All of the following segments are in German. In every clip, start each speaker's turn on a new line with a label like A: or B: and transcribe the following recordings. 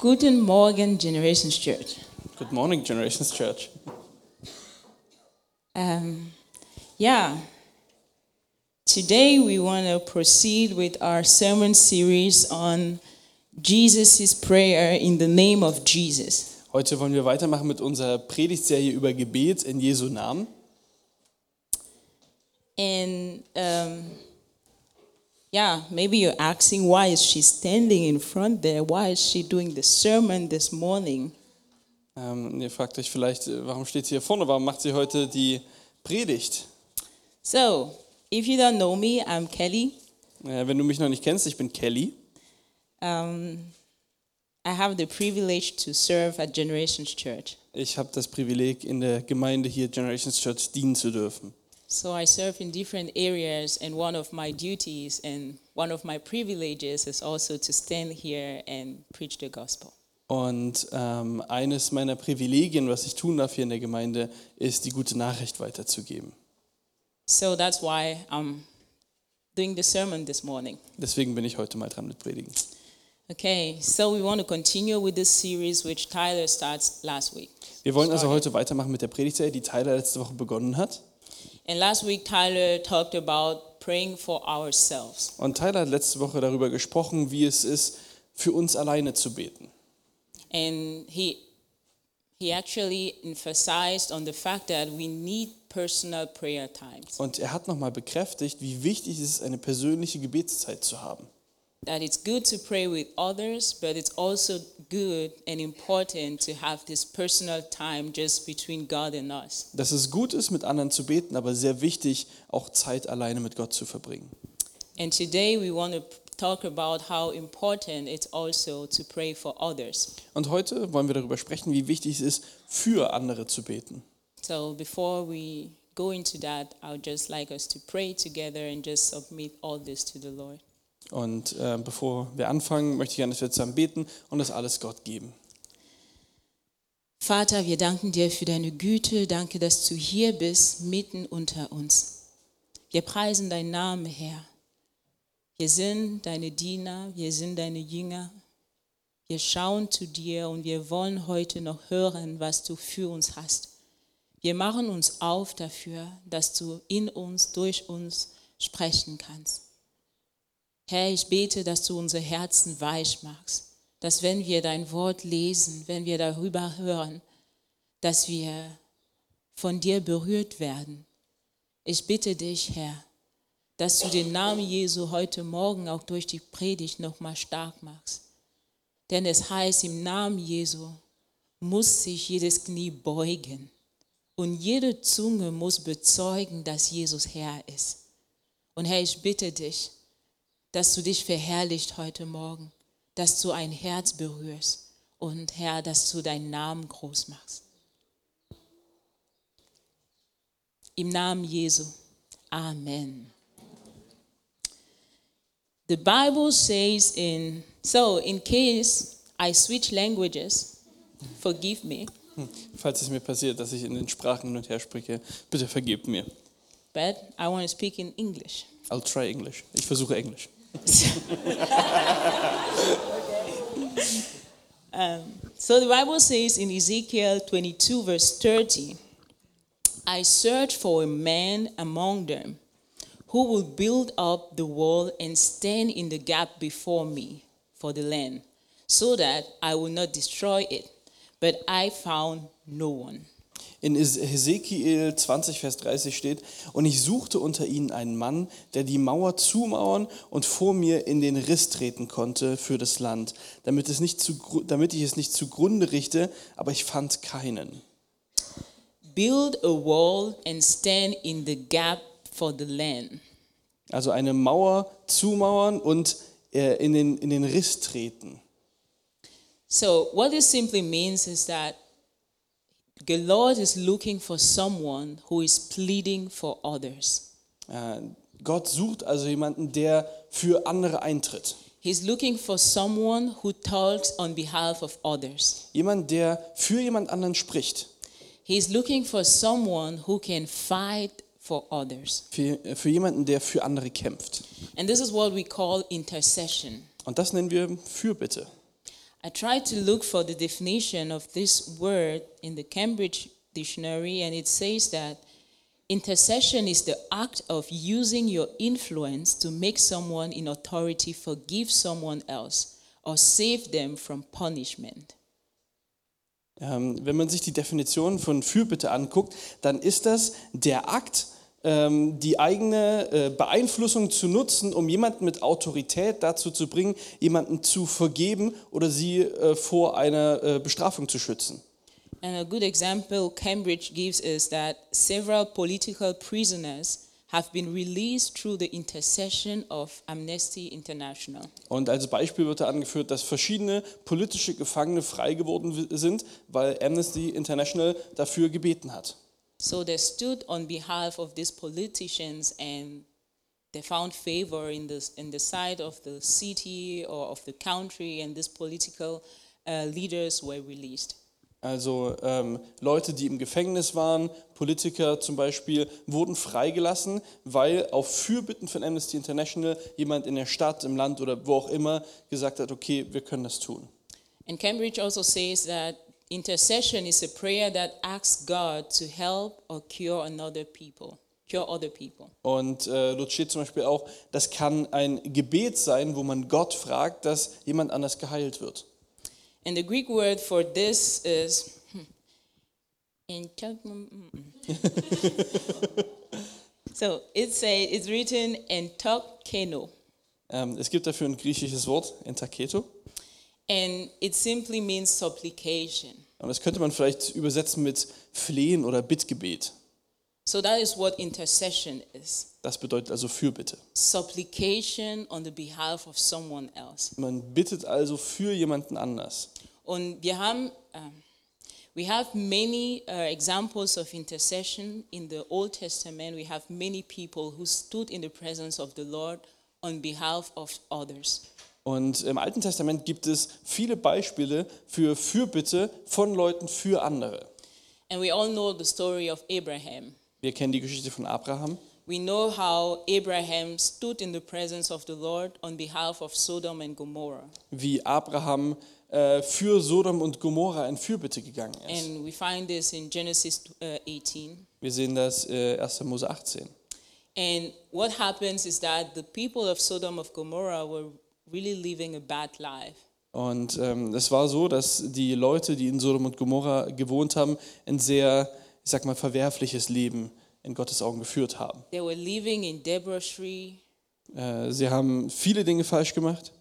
A: Guten Morgen, Generations Church.
B: Good morning, Generations Church.
A: Um, yeah, today we want to proceed with our sermon series on Jesus' prayer in the name of Jesus.
B: Heute wollen wir weitermachen mit unserer Predigtserie über Gebet in Jesu Namen.
A: And um, yeah, maybe you're asking why is she standing in front there? Why is she doing the sermon this morning?
B: Ähm, ihr fragt euch vielleicht, äh, warum steht sie hier vorne? Warum macht sie heute die Predigt?
A: So, if you don't know me, I'm Kelly.
B: Äh, wenn du mich noch nicht kennst, ich bin Kelly.
A: Um, I have the privilege to serve at Generations Church.
B: Ich habe das Privileg, in der Gemeinde hier Generations Church dienen zu dürfen.
A: So I serve in different areas, and one of my duties and one of my privileges is also to stand here and preach the gospel.
B: Und ähm, eines meiner Privilegien, was ich tun darf hier in der Gemeinde, ist, die gute Nachricht weiterzugeben.
A: So that's why I'm doing the sermon this morning.
B: Deswegen bin ich heute mal dran mit Predigen.
A: Okay, so we want to continue with this series which Tyler starts last week.
B: Wir wollen also heute weitermachen mit der Predigtserie, die Tyler letzte Woche begonnen hat.
A: And last week Tyler talked about praying for ourselves.
B: Und Tyler hat letzte Woche darüber gesprochen, wie es ist, für uns alleine zu beten.
A: And he he actually emphasized on the fact that we need personal prayer times.
B: Und er hat nochmal bekräftigt, wie wichtig es ist, eine persönliche Gebetszeit zu haben.
A: That it's good to pray with others, but it's also good and important to have this personal time just between God and us.
B: Dass es gut ist, mit anderen zu beten, aber sehr wichtig, auch Zeit alleine mit Gott zu verbringen.
A: And today we want to talk about how important it's also to pray for others.
B: Und heute wollen wir darüber sprechen, wie wichtig es ist, für andere zu beten.
A: So before we go into that, I would just like us to pray together and just submit all this to the Lord.
B: Und äh, bevor wir anfangen, möchte ich gerne, dass wir zusammen beten und das alles Gott geben.
A: Vater, wir danken dir für deine Güte. Danke, dass du hier bist, mitten unter uns. Wir preisen deinen Namen, Herr. Wir sind deine Diener, wir sind deine Jünger. Wir schauen zu dir und wir wollen heute noch hören, was du für uns hast. Wir machen uns auf dafür, dass du in uns, durch uns sprechen kannst. Herr, ich bete, dass du unsere Herzen weich machst, dass wenn wir dein Wort lesen, wenn wir darüber hören, dass wir von dir berührt werden. Ich bitte dich, Herr, dass du den Namen Jesu heute Morgen auch durch die Predigt nochmal stark machst. Denn es heißt, im Namen Jesu muss sich jedes Knie beugen und jede Zunge muss bezeugen, dass Jesus Herr ist. Und Herr, ich bitte dich, dass du dich verherrlicht heute Morgen, dass du ein Herz berührst und Herr, dass du deinen Namen groß machst. Im Namen Jesu. Amen. The Bible says in, so in case I switch languages, forgive me,
B: Falls es mir passiert, dass ich in den Sprachen hin und her spreche, bitte vergebt mir.
A: but I want to speak in English.
B: I'll try English. Ich versuche Englisch.
A: So the Bible says in Ezekiel 22, verse 30, I search for a man among them who will build up the wall and stand in the gap before me for the land, so that I will not destroy it. But I found no one.
B: In Hesekiel 20, Vers 30 steht, und ich suchte unter ihnen einen Mann, der die Mauer zumauern und vor mir in den Riss treten konnte für das Land, damit, es nicht zu, damit ich es nicht zugrunde richte, aber ich fand keinen.
A: Build a wall and stand in the gap for the land.
B: Also eine Mauer zumauern und äh, in, den, in den Riss treten.
A: So, what this simply means is that the Lord is looking for someone who is pleading for others.
B: Äh, Gott sucht also jemanden, der für andere eintritt.
A: He's looking for someone who talks on behalf of others.
B: Jemand, der für jemand anderen spricht.
A: He's looking for someone who can fight for others.
B: Für, äh, für jemanden, der für andere kämpft.
A: And this is what we call intercession.
B: Und das nennen wir Fürbitte.
A: I tried to look for the definition of this word in the Cambridge Dictionary, and it says that intercession is the act of using your influence to make someone in authority forgive someone else or save them from punishment.
B: Ähm, wenn man sich die Definition von Fürbitte anguckt, dann ist das der Akt, die eigene äh, Beeinflussung zu nutzen, um jemanden mit Autorität dazu zu bringen, jemanden zu vergeben oder sie äh, vor einer äh, Bestrafung zu schützen.
A: And a good example Cambridge gives is that several political prisoners have been released through the intercession of Amnesty International.
B: Und als Beispiel wird da angeführt, dass verschiedene politische Gefangene frei geworden sind, weil Amnesty International dafür gebeten hat.
A: So they stood on behalf of these politicians and they found favor in, this, in the side of the city or of the country, and these political uh, leaders were released.
B: Also ähm, Leute, die im Gefängnis waren, Politiker zum Beispiel, wurden freigelassen, weil auf Fürbitten von Amnesty International jemand in der Stadt, im Land oder wo auch immer gesagt hat, okay, wir können das tun.
A: And Cambridge also says that intercession is a prayer that asks God to help or cure another people, cure other people.
B: Und äh, dort steht zum Beispiel auch, das kann ein Gebet sein, wo man Gott fragt, dass jemand anders geheilt wird.
A: And the Greek word for this is hmm, mm, mm, mm. so it's a it's written entokeno,
B: Ähm, es gibt dafür ein griechisches Wort, entaketo.
A: And it simply means supplication.
B: Und das könnte man vielleicht übersetzen mit Flehen oder Bittgebet.
A: So that is what intercession is.
B: Das bedeutet also Fürbitte.
A: Supplication on the behalf of someone else.
B: Man bittet also für jemanden anders.
A: Und wir haben, um, we have many uh, examples of intercession in the Old Testament. We have many people who stood in the presence of the Lord on behalf of others.
B: Und im Alten Testament gibt es viele Beispiele für Fürbitte von Leuten für andere.
A: And we all know the story of Abraham.
B: Wir kennen die Geschichte von Abraham.
A: We know how Abraham stood in the presence of the Lord on behalf of Sodom and Gomorrah.
B: wie Abraham äh, für Sodom und Gomorra in Fürbitte gegangen ist.
A: And we find this in Genesis uh, 18.
B: Wir sehen das äh, 1. Mose 18.
A: And what happens is that the people of Sodom of Gomorrah were really living a bad life.
B: Und ähm, es war so, dass die Leute, die in Sodom und Gomorra gewohnt haben, ein sehr, ich sag mal, verwerfliches Leben in Gottes Augen geführt haben.
A: They were living in debauchery
B: Äh, sie haben viele Dinge falsch gemacht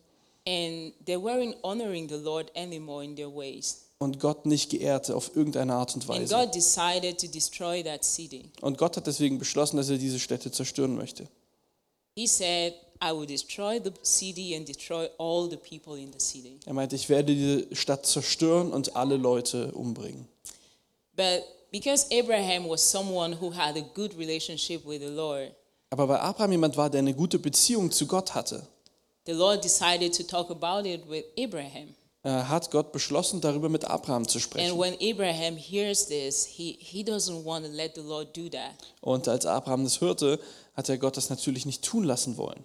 A: and they weren't honoring the Lord anymore in their ways.
B: und Gott nicht geehrt auf irgendeine Art und
A: And
B: Weise.
A: God decided to destroy that city.
B: Und Gott hat deswegen beschlossen, dass er diese Städte zerstören möchte.
A: He said, I will destroy the city and destroy all the people in the city.
B: Er meinte, ich werde diese Stadt zerstören und alle Leute umbringen.
A: But because Abraham was someone who had a good relationship with the Lord,
B: Aber weil Abraham jemand war, der eine gute Beziehung zu Gott hatte,
A: the Lord decided to talk about it with Abraham.
B: äh, hat Gott beschlossen, darüber mit Abraham zu
A: And
B: sprechen.
A: when Abraham hears this, he, he doesn't want to let the Lord do that.
B: Und als Abraham das hörte, hat er Gott das natürlich nicht tun lassen wollen.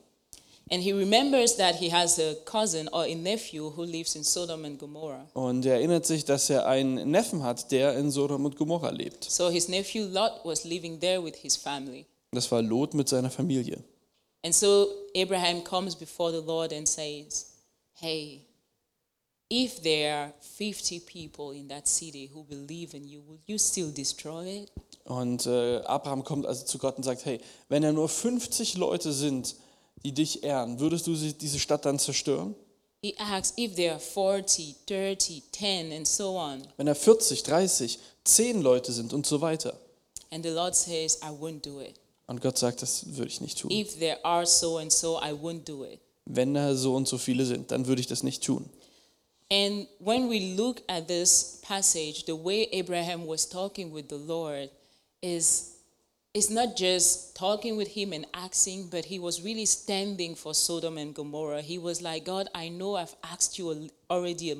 A: And he remembers that he has a cousin or a nephew who lives in Sodom and Gomorrah.
B: Und er erinnert sich, dass er einen Neffen hat, der in Sodom und Gomorra lebt.
A: So his nephew Lot was living there with his family.
B: Das war Lot mit seiner Familie.
A: And so Abraham comes before the Lord and says, Hey, if there are 50 people in that city who believe in you, will you still destroy it?
B: Und äh, Abraham kommt also zu Gott und sagt, hey, wenn er nur 50 Leute sind, die dich ehren, würdest du diese Stadt dann zerstören?
A: He asks if there are 40, 30, 10, and so on.
B: Wenn er 40, 30, 10 Leute sind und so weiter.
A: And the Lord says, I won't do it.
B: Und Gott sagt, das würde ich nicht tun.
A: If there are so and so, I won't do it.
B: Wenn da so und so viele sind, dann würde ich das nicht tun.
A: And when we look at this passage, the way Abraham was talking with the Lord is, is not just talking with him and asking, but he was really standing for Sodom and Gomorrah. He was like, God, I know I've asked you already a,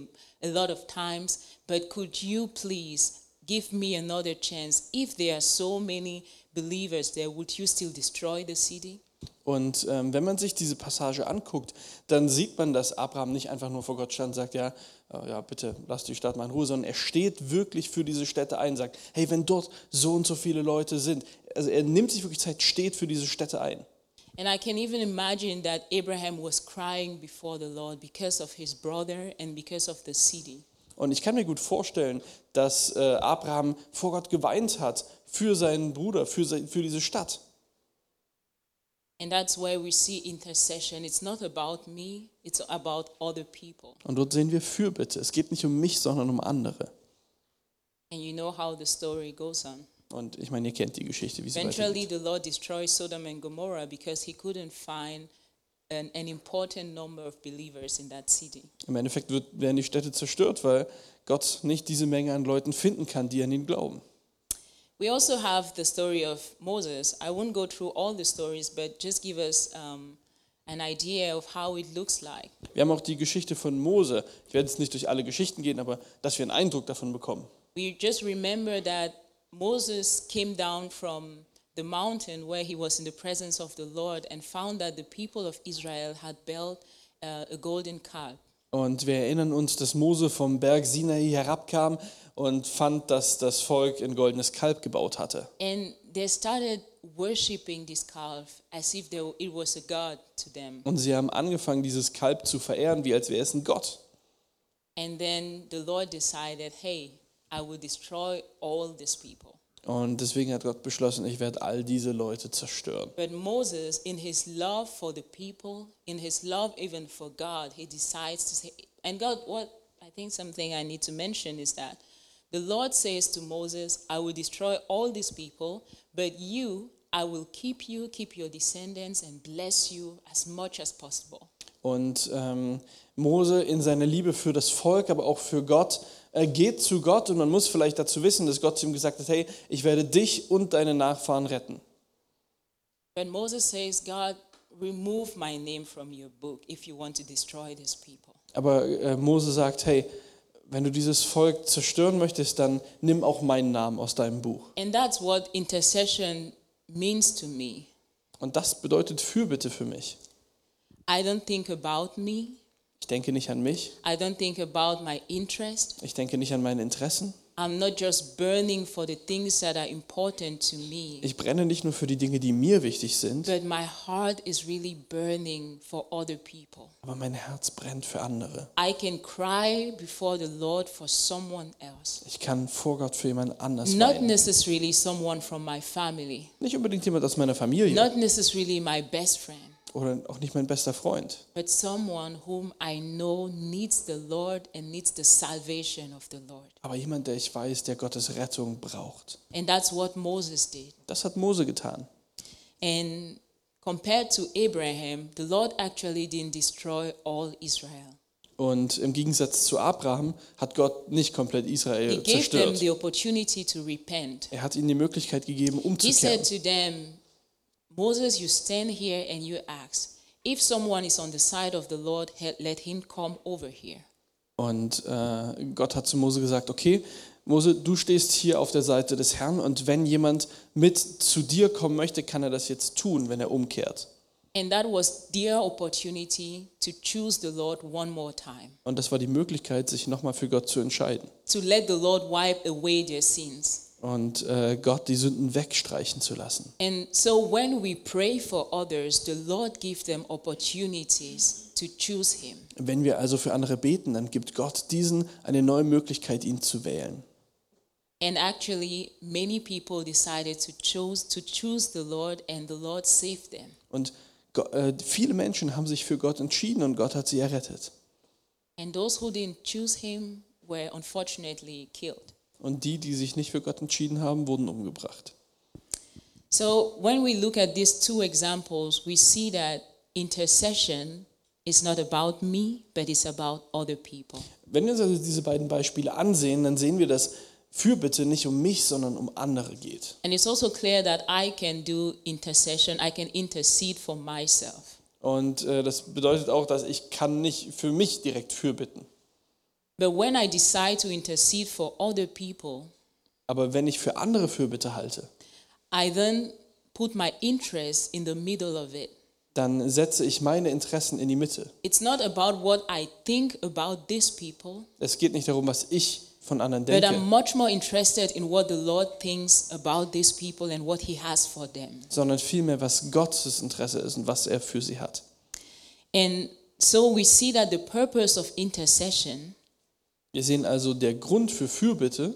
A: a lot of times, but could you please give me another chance? If there are so many believers there, would you still destroy the city?
B: Und ähm, wenn man sich diese Passage anguckt, dann sieht man, dass Abraham nicht einfach nur vor Gott stand und sagt, ja, ja, bitte lass die Stadt mal in Ruhe, sondern er steht wirklich für diese Städte ein, sagt, hey, wenn dort so und so viele Leute sind, also er nimmt sich wirklich Zeit, steht für diese Städte ein.
A: And I can even imagine that Abraham was crying before the Lord because of his brother and because of the city.
B: Und ich kann mir gut vorstellen, dass äh, Abraham vor Gott geweint hat für seinen Bruder, für, für diese Stadt.
A: And that's where we see intercession. It's not about me, it's about other people.
B: Und dort sehen wir Fürbitte. Es geht nicht um mich, sondern um andere.
A: And you know how the story goes on.
B: Und ich meine, ihr kennt die Geschichte, wie sie
A: Eventually,
B: weitergeht.
A: the Lord destroys Sodom and Gomorrah because he couldn't find an, an important number of believers in that city.
B: Im Endeffekt wird, werden die Städte zerstört, weil Gott nicht diese Menge an Leuten finden kann, die an ihn glauben.
A: We also have the story of Moses. I won't go through all the stories, but just give us um, an idea of how it looks like.
B: Wir haben auch die Geschichte von Mose. Ich werde jetzt nicht durch alle Geschichten gehen, aber dass wir einen Eindruck davon bekommen.
A: We just remember that Moses came down from the mountain where he was in the presence of the Lord and found that the people of Israel had built uh, a golden calf.
B: Und wir erinnern uns, dass Mose vom Berg Sinai herabkam und fand, dass das Volk ein goldenes Kalb gebaut hatte.
A: And they started worshiping this calf as if they, it was a god to them.
B: Und sie haben angefangen, dieses Kalb zu verehren, wie als wäre es ein Gott.
A: And then the Lord decided, hey, I will destroy all these people.
B: Und deswegen hat Gott beschlossen, ich werde all diese Leute zerstören.
A: But Moses, in his love for the people, in his love even for God, he decides to say, and God, what I think something I need to mention is that the Lord says to Moses, I will destroy all these people, but you, I will keep you, keep your descendants, and bless you as much as possible.
B: Und ähm, Mose in seiner Liebe für das Volk, aber auch für Gott, äh, geht zu Gott und man muss vielleicht dazu wissen, dass Gott zu ihm gesagt hat, hey, ich werde dich und deine Nachfahren retten.
A: But Moses says, God, remove my name from your book if you want to destroy these people.
B: Aber äh, Mose sagt, hey, wenn du dieses Volk zerstören möchtest, dann nimm auch meinen Namen aus deinem Buch.
A: And that's what intercession means to me.
B: Und das bedeutet Fürbitte für mich.
A: I don't think about me.
B: Ich denke nicht an mich,
A: I don't think about my interest.
B: ich denke nicht an meine Interessen.
A: I'm not just burning for the things that are important to me,
B: Ich brenne nicht nur für die Dinge, die mir wichtig sind,
A: but my heart is really burning for other people.
B: aber mein Herz brennt für andere.
A: I can cry before the Lord for someone else,
B: Ich kann vor Gott für jemand anders
A: not
B: weinen.
A: necessarily someone from my family,
B: Nicht unbedingt jemand aus meiner Familie
A: not necessarily my best friend.
B: Oder auch nicht mein bester Freund,
A: but someone whom I know needs the Lord and needs the salvation of the Lord.
B: aber jemand, der ich weiß, der Gottes Rettung braucht.
A: And that's what Moses did.
B: Das hat Mose getan.
A: And compared to Abraham, the Lord actually didn't destroy all Israel.
B: Und im Gegensatz zu Abraham hat Gott nicht komplett
A: He
B: Israel
A: gave them
B: zerstört.
A: the opportunity to repent.
B: Er hat ihnen die Möglichkeit gegeben,
A: He said
B: umzukehren.
A: to them, Moses, you stand here and you ask, if someone is on the side of the Lord, let him come over here.
B: Und äh, Gott hat zu Mose gesagt, okay, Mose, du stehst hier auf der Seite des Herrn und wenn jemand mit zu dir kommen möchte, kann er das jetzt tun, wenn er umkehrt.
A: And that was their opportunity to choose the Lord one more time.
B: Und das war die Möglichkeit, sich nochmal für Gott zu entscheiden
A: to let the Lord wipe away their sins.
B: Und äh, Gott die Sünden wegstreichen zu lassen.
A: And so when we pray for others, the Lord gives them opportunities to choose Him.
B: Wenn wir also für andere beten, dann gibt Gott diesen eine neue Möglichkeit, ihn zu wählen.
A: And actually, many people decided to choose to choose the Lord, and the Lord saved them.
B: Und äh, viele Menschen haben sich für Gott entschieden und Gott hat sie errettet.
A: And those who didn't choose Him were unfortunately killed.
B: Und die, die sich nicht für Gott entschieden haben, wurden umgebracht.
A: So when we look at these two examples, we see that intercession is not about me, but it's about other people.
B: Wenn wir uns also diese beiden Beispiele ansehen, dann sehen wir, dass Fürbitte nicht um mich, sondern um andere geht.
A: And it's also clear that I can do intercession, I can intercede for myself.
B: Und äh, das bedeutet auch, dass ich kann nicht für mich direkt fürbitten.
A: But when I decide to intercede for other people,
B: Aber wenn ich für andere Fürbitte halte,
A: I then put my interest in the middle of it.
B: dann setze ich meine Interessen in die Mitte.
A: It's not about what I think about these people,
B: Es geht nicht darum, was ich von anderen
A: but I'm
B: denke,
A: much more interested in what the Lord thinks about these people and what He has for them.
B: sondern vielmehr, was Gottes Interesse ist und was er für sie hat.
A: And so we see that the purpose of intercession
B: Wir sehen also, der Grund für Fürbitte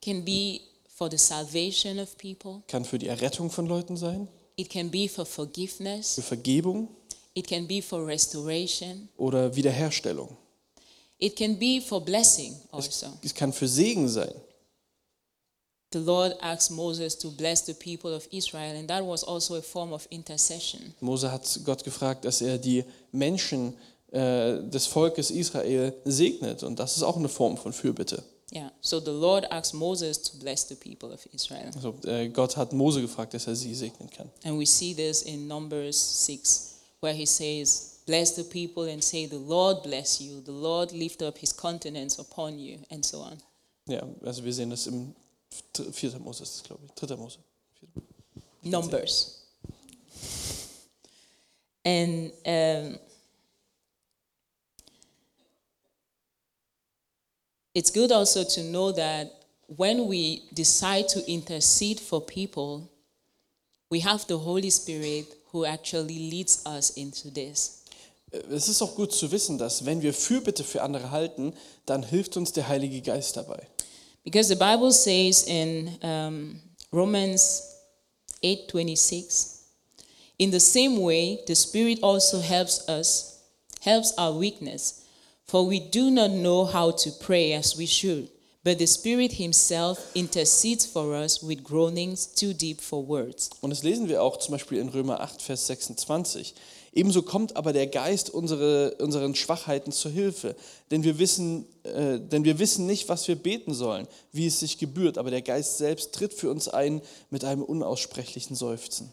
A: can be for the salvation of people,
B: kann für die Errettung von Leuten sein,
A: it can be for forgiveness,
B: für Vergebung
A: it can be for restoration,
B: oder Wiederherstellung.
A: it can be for blessing also.
B: Es kann für Segen sein.
A: The Lord asked Moses to bless the people of Israel, and that was also a form of intercession.
B: Mose hat Gott gefragt, dass er die Menschen äh, des Volkes Israel segnet. Und das ist auch eine Form von Fürbitte.
A: Yeah. So the Lord asked Moses to bless the people of Israel.
B: Also, äh, Gott hat Mose gefragt, dass er sie segnen kann.
A: And we see this in Numbers 6, where he says, Bless the people and say, The Lord bless you, the Lord lift up his countenance upon you, and so on.
B: Ja, also wir sehen das im 4. Mose, ist das, glaube ich. 3. Mose.
A: Numbers. And um, it's good also to know that when we decide to intercede for people, we have the Holy Spirit who actually leads us into this.
B: Äh, Es ist auch gut zu wissen, dass wenn wir Fürbitte für andere halten, dann hilft uns der Heilige Geist dabei.
A: Because the Bible says in um, Romans 8:26, in the same way, the Spirit also helps us, helps our weakness, for we do not know how to pray as we should, but the Spirit Himself intercedes for us with groanings too deep for words.
B: Und das lesen wir auch zum Beispiel in Römer 8, Vers 26. Ebenso kommt aber der Geist unsere, unseren Schwachheiten zur Hilfe. Denn wir, wissen, äh, denn wir wissen nicht, was wir beten sollen, wie es sich gebührt. Aber der Geist selbst tritt für uns ein mit einem unaussprechlichen Seufzen.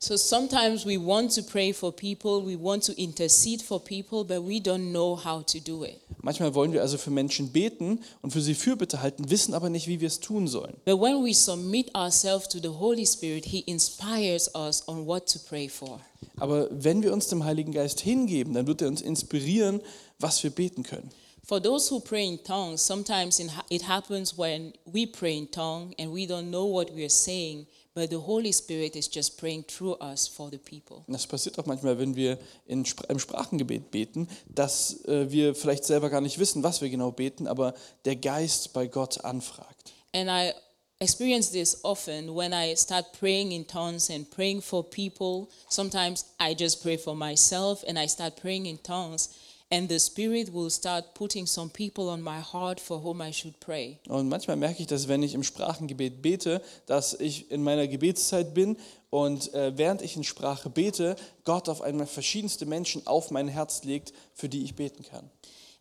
A: So sometimes we want to pray for people, we want to intercede for people, but we don't know how to do it.
B: Manchmal wollen wir also für Menschen beten und für sie Fürbitte halten, wissen aber nicht, wie wir es tun sollen.
A: But when we submit ourselves to the Holy Spirit, He inspires us on what to pray for.
B: Aber wenn wir uns dem Heiligen Geist hingeben, dann wird er uns inspirieren, was wir beten können.
A: For those who pray in tongues, sometimes it happens when we pray in tongue and we don't know what we are saying, but the Holy Spirit is just praying through us for the people.
B: Das passiert auch manchmal, wenn wir in, im Sprachengebet beten, dass äh, wir vielleicht selber gar nicht wissen, was wir genau beten, aber der Geist bei Gott anfragt.
A: And I experience this often when I start praying in tongues and praying for people. Sometimes I just pray for myself and I start praying in tongues, and the Spirit will start putting some people on my heart for whom I should pray.
B: Und manchmal merke ich, dass wenn ich im Sprachengebet bete, dass ich in meiner Gebetszeit bin und äh, während ich in Sprache bete, Gott auf einmal verschiedenste Menschen auf mein Herz legt, für die ich beten kann.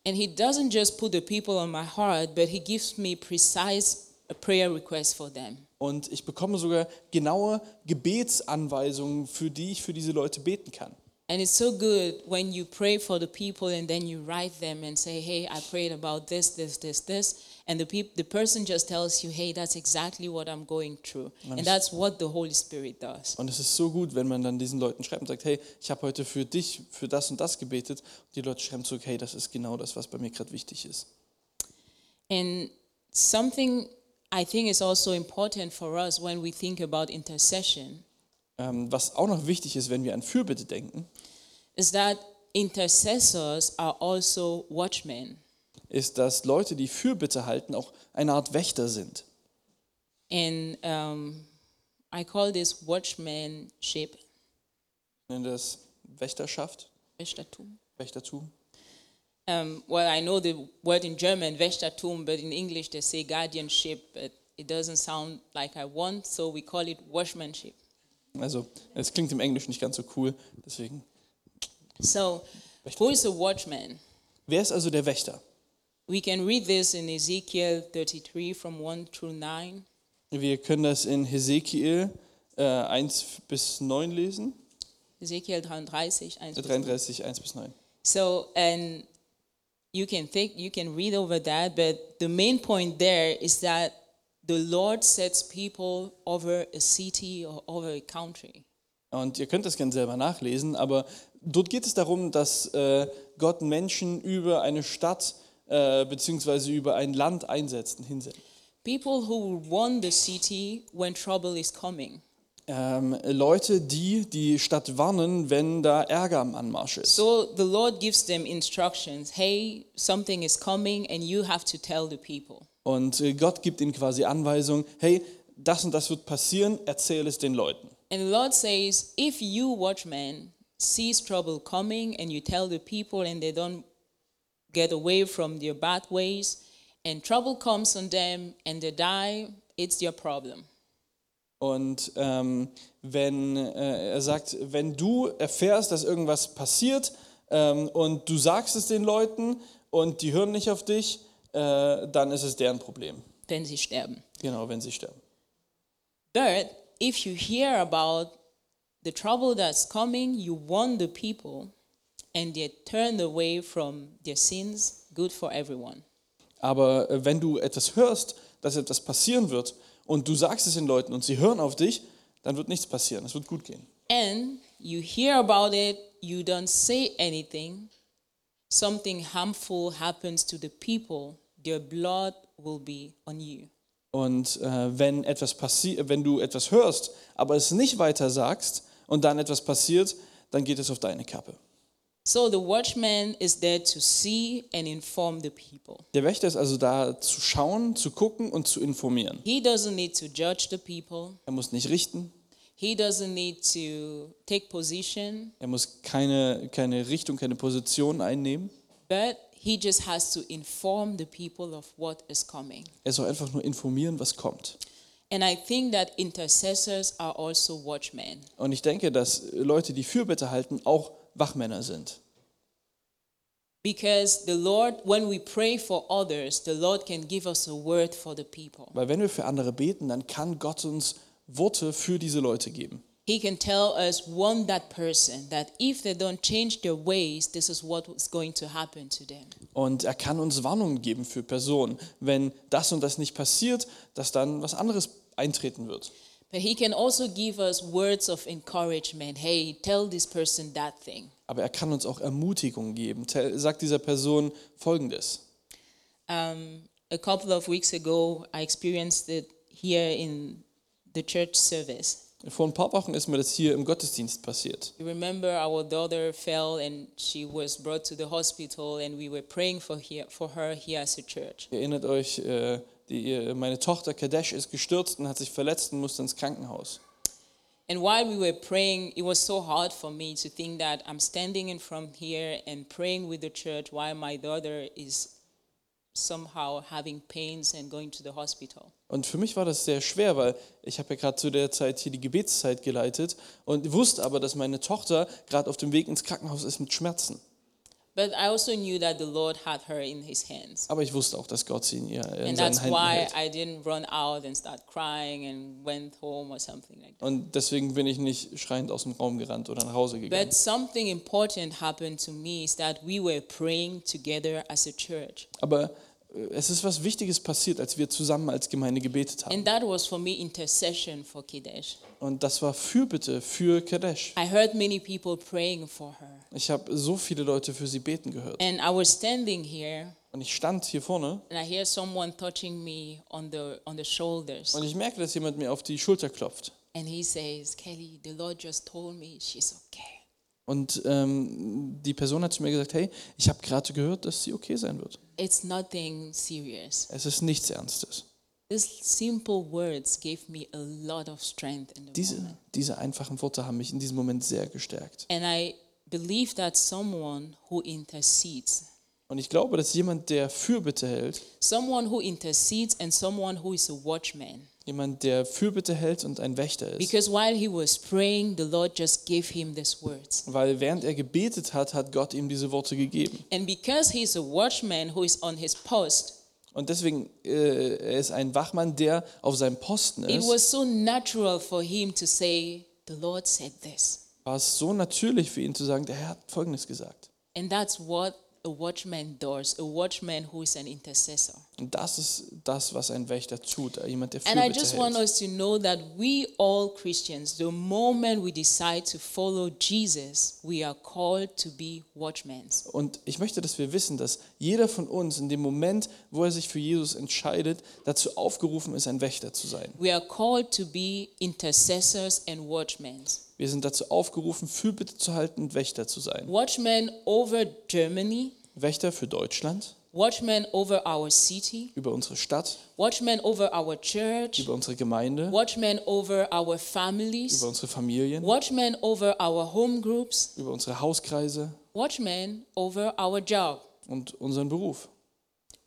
A: And He doesn't just put the people on my heart, but He gives me precise uh, prayer requests for them.
B: Und ich bekomme sogar genaue Gebetsanweisungen, für die ich für diese Leute beten kann.
A: And it's so good when you pray for the people and then you write them and say, "Hey, I prayed about this, this, this, this," and the peop- the person just tells you, "Hey, that's exactly what I'm going through," and that's what the Holy Spirit does.
B: Und es ist so gut, wenn man dann diesen Leuten schreibt und sagt, hey, ich habe heute für dich, für das und das gebetet. Und die Leute schreiben zurück, hey, das ist genau das, was bei mir gerade wichtig ist.
A: And something I think is also important for us when we think about intercession
B: was auch noch wichtig ist, wenn wir an Fürbitte denken,
A: is that intercessors are also watchmen.
B: ist, dass Leute, die Fürbitte halten, auch eine Art Wächter sind.
A: And um, I call this watchmanship,
B: Ich nenne das Wächterschaft,
A: Wächtertum.
B: Wächtertum.
A: Um, well, I know the word in German, Wächtertum, but in English they say guardianship, but it doesn't sound like I want, so we call it watchmanship.
B: Also, es klingt im Englischen nicht ganz so cool, deswegen.
A: So, who is a watchman?
B: Wer ist also der Wächter?
A: We can read this in Ezekiel 33 from 1 through 9.
B: Wir können das in Hesekiel äh, 1 bis 9 lesen,
A: Ezekiel 33, 1
B: äh,
A: bis 9.
B: 33, 1 bis 9.
A: So, and you can think, you can read over that, but the main point there is that the Lord sets people over a city or over a country.
B: Und ihr könnt das gerne selber nachlesen, aber dort geht es darum, dass äh, Gott Menschen über eine Stadt äh, beziehungsweise über ein Land einsetzt und hinsetzt.
A: People who warn the city when trouble is coming.
B: Ähm, Leute, die die Stadt warnen, wenn da Ärger am Anmarsch ist.
A: So the Lord gives them instructions. Hey, something is coming and you have to tell the people.
B: Und äh, Gott gibt ihnen quasi Anweisungen, hey, das und das wird passieren, erzähl es den Leuten.
A: And the Lord says, if you watchmen sees trouble coming and you tell the people and they don't get away from their bad ways and trouble comes on them and they die, it's your problem.
B: Und ähm, wenn äh, er sagt, wenn du erfährst, dass irgendwas passiert ähm, und du sagst es den Leuten und die hören nicht auf dich, äh, dann ist es deren Problem.
A: Wenn sie sterben.
B: Genau, wenn sie sterben.
A: But if you hear about the trouble that's coming, you warn the people and they turn away from their sins, good for everyone.
B: Aber äh, wenn du etwas hörst, dass etwas passieren wird und du sagst es den Leuten und sie hören auf dich, dann wird nichts passieren. Es wird gut gehen.
A: and you hear about it, you don't say anything, something harmful happens to the people, their blood will be on you.
B: Und äh, wenn, etwas passi wenn du etwas hörst, aber es nicht weiter sagst und dann etwas passiert, dann geht es auf deine Kappe.
A: So the watchman is there to see and inform the people.
B: Der Wächter ist also da zu schauen, zu gucken und zu informieren.
A: He doesn't need to judge the people.
B: Er muss nicht richten,
A: He doesn't need to take position,
B: er muss keine, keine Richtung, keine Position einnehmen.
A: but he just has to inform the people of what is coming.
B: Er soll einfach nur informieren, was kommt.
A: And I think that intercessors are also watchmen.
B: Und ich denke, dass Leute, die Fürbitte halten, auch Wachmänner sind.
A: Because the Lord, when we pray for others, the Lord can give us a word for the people.
B: Weil wenn wir für andere beten, dann kann Gott uns Worte für diese Leute geben.
A: He can tell us, warn that person, that if they don't change their ways, this is what is going to happen to them.
B: Und er kann uns Warnungen geben für Personen. Wenn das und das nicht passiert, dass dann was anderes eintreten wird.
A: But He can also give us words of encouragement. Hey, tell this person that thing.
B: Aber er kann uns auch Ermutigung geben. Sagt dieser Person Folgendes.
A: Um, a couple of weeks ago, I experienced it here in the church service.
B: Vor ein paar Wochen ist mir das hier im Gottesdienst passiert.
A: You remember our daughter fell and she was brought to the hospital, and we were praying for, here, for her here as a church.
B: Ihr erinnert euch, äh, die, meine Tochter Kadesh ist gestürzt und hat sich verletzt und musste ins Krankenhaus.
A: And while we were praying, it was so hard for me to think that I'm standing in front here and praying with the church while my daughter is somehow having pains and going to the hospital.
B: Und für mich war das sehr schwer, weil ich habe ja gerade zu der Zeit hier die Gebetszeit geleitet und wusste aber, dass meine Tochter gerade auf dem Weg ins Krankenhaus ist mit Schmerzen.
A: But I also knew that the Lord had her in his hands.
B: Aber ich wusste auch, dass Gott sie in, ihr, in
A: And
B: seinen
A: that's
B: Händen
A: why
B: hält.
A: I didn't run out and start crying and went home or something like that.
B: Und deswegen bin ich nicht schreiend aus dem Raum gerannt oder nach Hause gegangen.
A: But something important happened to me is that we were praying together as a church.
B: Aber es ist was Wichtiges passiert, als wir zusammen als Gemeinde gebetet haben.
A: And that was for me intercession for Kidesh.
B: Und das war Fürbitte für Kadesh.
A: I heard many people praying for her.
B: Ich habe so viele Leute für sie beten gehört.
A: And I was standing here
B: Und ich stand hier vorne
A: and I hear someone touching me on the on the shoulders.
B: und ich merke, dass jemand mir auf die Schulter klopft.
A: And he says, Kelly, the Lord just told me she's okay.
B: Und ähm, die Person hat zu mir gesagt, hey, ich habe gerade gehört, dass sie okay sein wird.
A: It's nothing serious.
B: Es ist nichts Ernstes.
A: These simple words gave me a lot of strength in the
B: Diese, diese einfachen Worte haben mich in diesem Moment sehr gestärkt.
A: And I believe that someone who intercedes,
B: Und ich glaube, dass jemand, der Fürbitte hält,
A: someone who intercedes and someone who is a watchman.
B: Jemand, der Fürbitte hält und ein Wächter ist,
A: Because while he was praying, the Lord just gave him these words.
B: weil während er gebetet hat, hat Gott ihm diese Worte gegeben.
A: And because he's a watchman who is on his post,
B: Und deswegen, äh, er ist ein Wachmann, der auf seinem Posten
A: it
B: ist,
A: was so natural for him to say, The Lord said this.
B: war es so natürlich für ihn zu sagen, der Herr hat Folgendes gesagt.
A: And that's what a watchman does, a watchman who is an intercessor.
B: Und das ist das, was ein Wächter tut, jemand, der
A: And I just want
B: hält.
A: us to know that we all Christians, the moment we decide to follow Jesus, we are called to be watchmen.
B: Und ich möchte, dass wir wissen, dass jeder von uns in dem Moment, wo er sich für Jesus entscheidet, dazu aufgerufen ist, ein Wächter zu sein.
A: We are called to be intercessors and watchmen.
B: Wir sind dazu aufgerufen, Fürbitte zu halten und Wächter zu sein.
A: Watchmen over Germany,
B: Wächter für Deutschland,
A: watchmen over our city,
B: über unsere Stadt,
A: watchmen over our church,
B: über unsere Gemeinde,
A: watchmen over our families,
B: über unsere Familien,
A: watchmen over our home groups,
B: über unsere Hauskreise
A: watchmen over our job.
B: und unseren Beruf.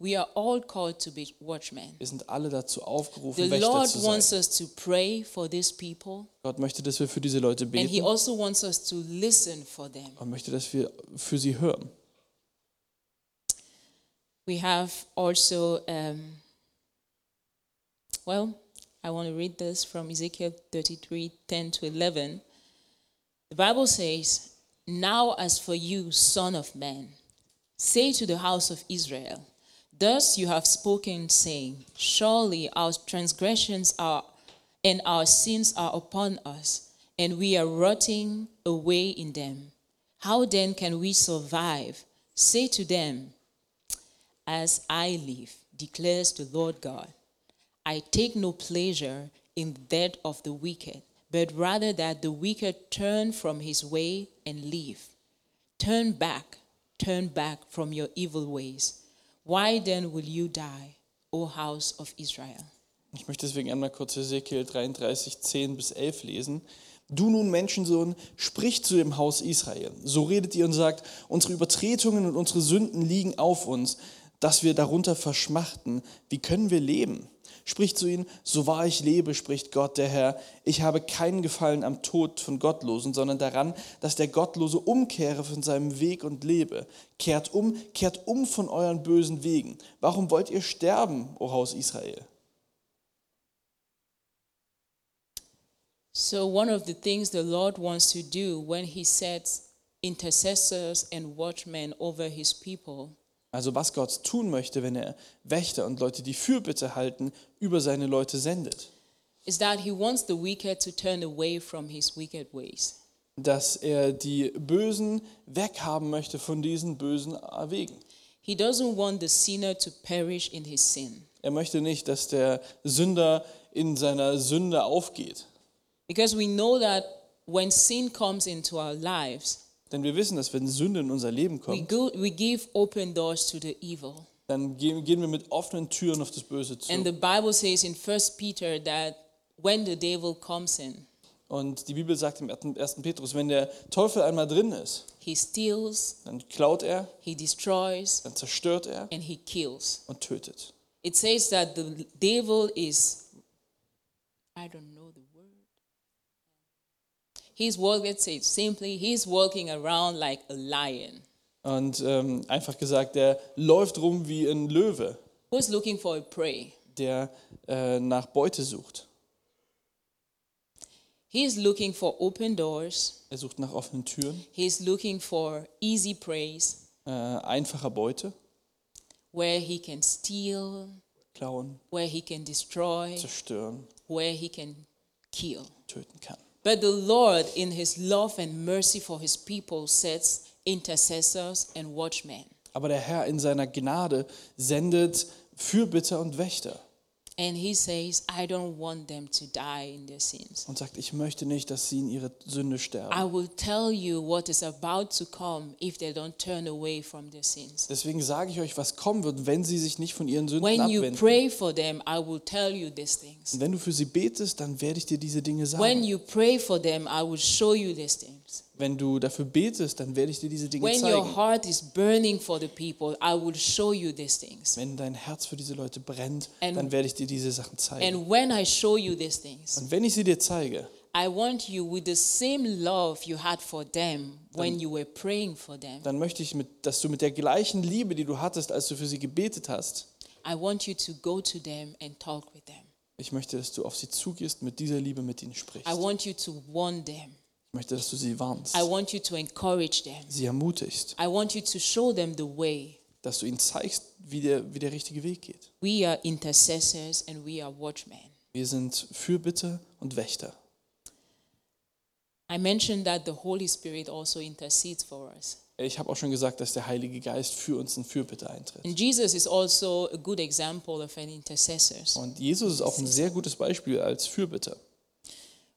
A: We are all called to be watchmen.
B: Wir sind alle dazu aufgerufen,
A: The
B: Wächter
A: Lord
B: zu
A: wants
B: sein.
A: us to pray for these people,
B: Gott möchte, dass wir für diese Leute
A: and He
B: beten
A: also wants us to listen for them.
B: und möchte, dass wir für sie hören.
A: We have also, um, well, I want to read this from Ezekiel 33 10 to 11. The Bible says, Now as for you, son of man, say to the house of Israel, Thus you have spoken, saying, Surely our transgressions are and our sins are upon us, and we are rotting away in them. How then can we survive? Say to them, As I live, declares the Lord God, I take no pleasure in the death of the wicked, but rather that the wicked turn from his way and live. Turn back, turn back from your evil ways. Why then will you die, O house of Israel?
B: Ich möchte deswegen einmal kurz Ezekiel 33, 10 bis 11 lesen. Du nun Menschensohn, sprich zu dem Haus Israel. So redet ihr und sagt, unsere Übertretungen und unsere Sünden liegen auf uns, dass wir darunter verschmachten. Wie können wir leben? Spricht zu ihnen, so wahr ich lebe, spricht Gott der Herr, ich habe keinen Gefallen am Tod von Gottlosen, sondern daran, dass der Gottlose umkehre von seinem Weg und lebe. Kehrt um, kehrt um von euren bösen Wegen. Warum wollt ihr sterben, o Haus Israel?
A: So, one of the things the Lord wants to do when He sets intercessors and watchmen over His people
B: Also was Gott tun möchte, wenn er Wächter und Leute, die Fürbitte halten, über seine Leute sendet.
A: is that He wants the wicked to turn away from His wicked ways.
B: Dass er die Bösen weghaben möchte von diesen bösen Wegen.
A: He doesn't want the sinner to perish in his sin.
B: Er möchte nicht, dass der Sünder in seiner Sünde aufgeht.
A: Because we know that when sin comes into our lives,
B: Denn wir wissen, dass wenn Sünde in unser Leben
A: we,
B: kommt,
A: go, we give open doors to the evil.
B: dann gehen gehen wir mit offenen Türen auf das Böse
A: And the
B: zu.
A: Bible says in 1 Peter that when the devil comes in,
B: Und die Bibel sagt im 1. Petrus, wenn der Teufel einmal drin ist,
A: he steals,
B: dann klaut er,
A: he destroys,
B: dann zerstört er
A: and he kills.
B: und tötet.
A: It says that the devil is, I don't know. He's walking, simply, he's walking around like a lion.
B: Und ähm, einfach gesagt, der läuft rum wie ein Löwe,
A: Who's looking for a prey?
B: der äh, nach Beute sucht.
A: He's looking for open doors.
B: Er sucht nach offenen Türen,
A: He's looking for easy preys
B: äh, einfacher Beute,
A: where he can steal,
B: klauen,
A: where he can destroy,
B: zerstören,
A: where he can kill.
B: töten kann.
A: But the Lord, in his love and mercy for his people, sets intercessors and watchmen.
B: Aber der Herr in seiner Gnade sendet Fürbitter und Wächter
A: And he says, I don't want them to die in their sins.
B: und sagt, ich möchte nicht, dass sie in ihre Sünde sterben.
A: I will tell you what is about to come if they don't turn away from their sins.
B: Deswegen sage ich euch, was kommen wird, wenn sie sich nicht von ihren Sünden
A: When you
B: abwenden.
A: pray for them, I will tell you these things.
B: Und wenn du für sie betest, dann werde ich dir diese Dinge
A: When
B: sagen.
A: you pray for them, I will show you these things.
B: Wenn du dafür betest, dann werde ich dir diese Dinge
A: When your
B: zeigen.
A: heart is burning for the people, I will show you these things.
B: Wenn dein Herz für diese Leute brennt,
A: And-
B: dann werde ich dir diese Sachen zeigen.
A: And when I show you these things,
B: Und wenn ich sie dir zeige,
A: I want you with the same love you had for them when you were praying for them.
B: dann möchte ich, mit, dass du mit der gleichen Liebe, die du hattest, als du für sie gebetet hast,
A: I want you to go to them and talk with them.
B: ich möchte, dass du auf sie zugehst, mit dieser Liebe mit ihnen sprichst.
A: I want you to warn them.
B: Ich möchte, dass du sie warnst,
A: I want you to encourage them.
B: sie ermutigst,
A: I want you to show them the way.
B: dass du ihnen zeigst, wie der, wie der richtige Weg geht.
A: We are intercessors and we are watchmen.
B: Wir sind Fürbitter und Wächter.
A: I mentioned that the Holy Spirit also intercedes for us.
B: Ich habe auch schon gesagt, dass der Heilige Geist für uns in Fürbitte eintritt.
A: And Jesus is also a good example of an intercessor.
B: Und Jesus ist auch ein sehr gutes Beispiel als Fürbitter.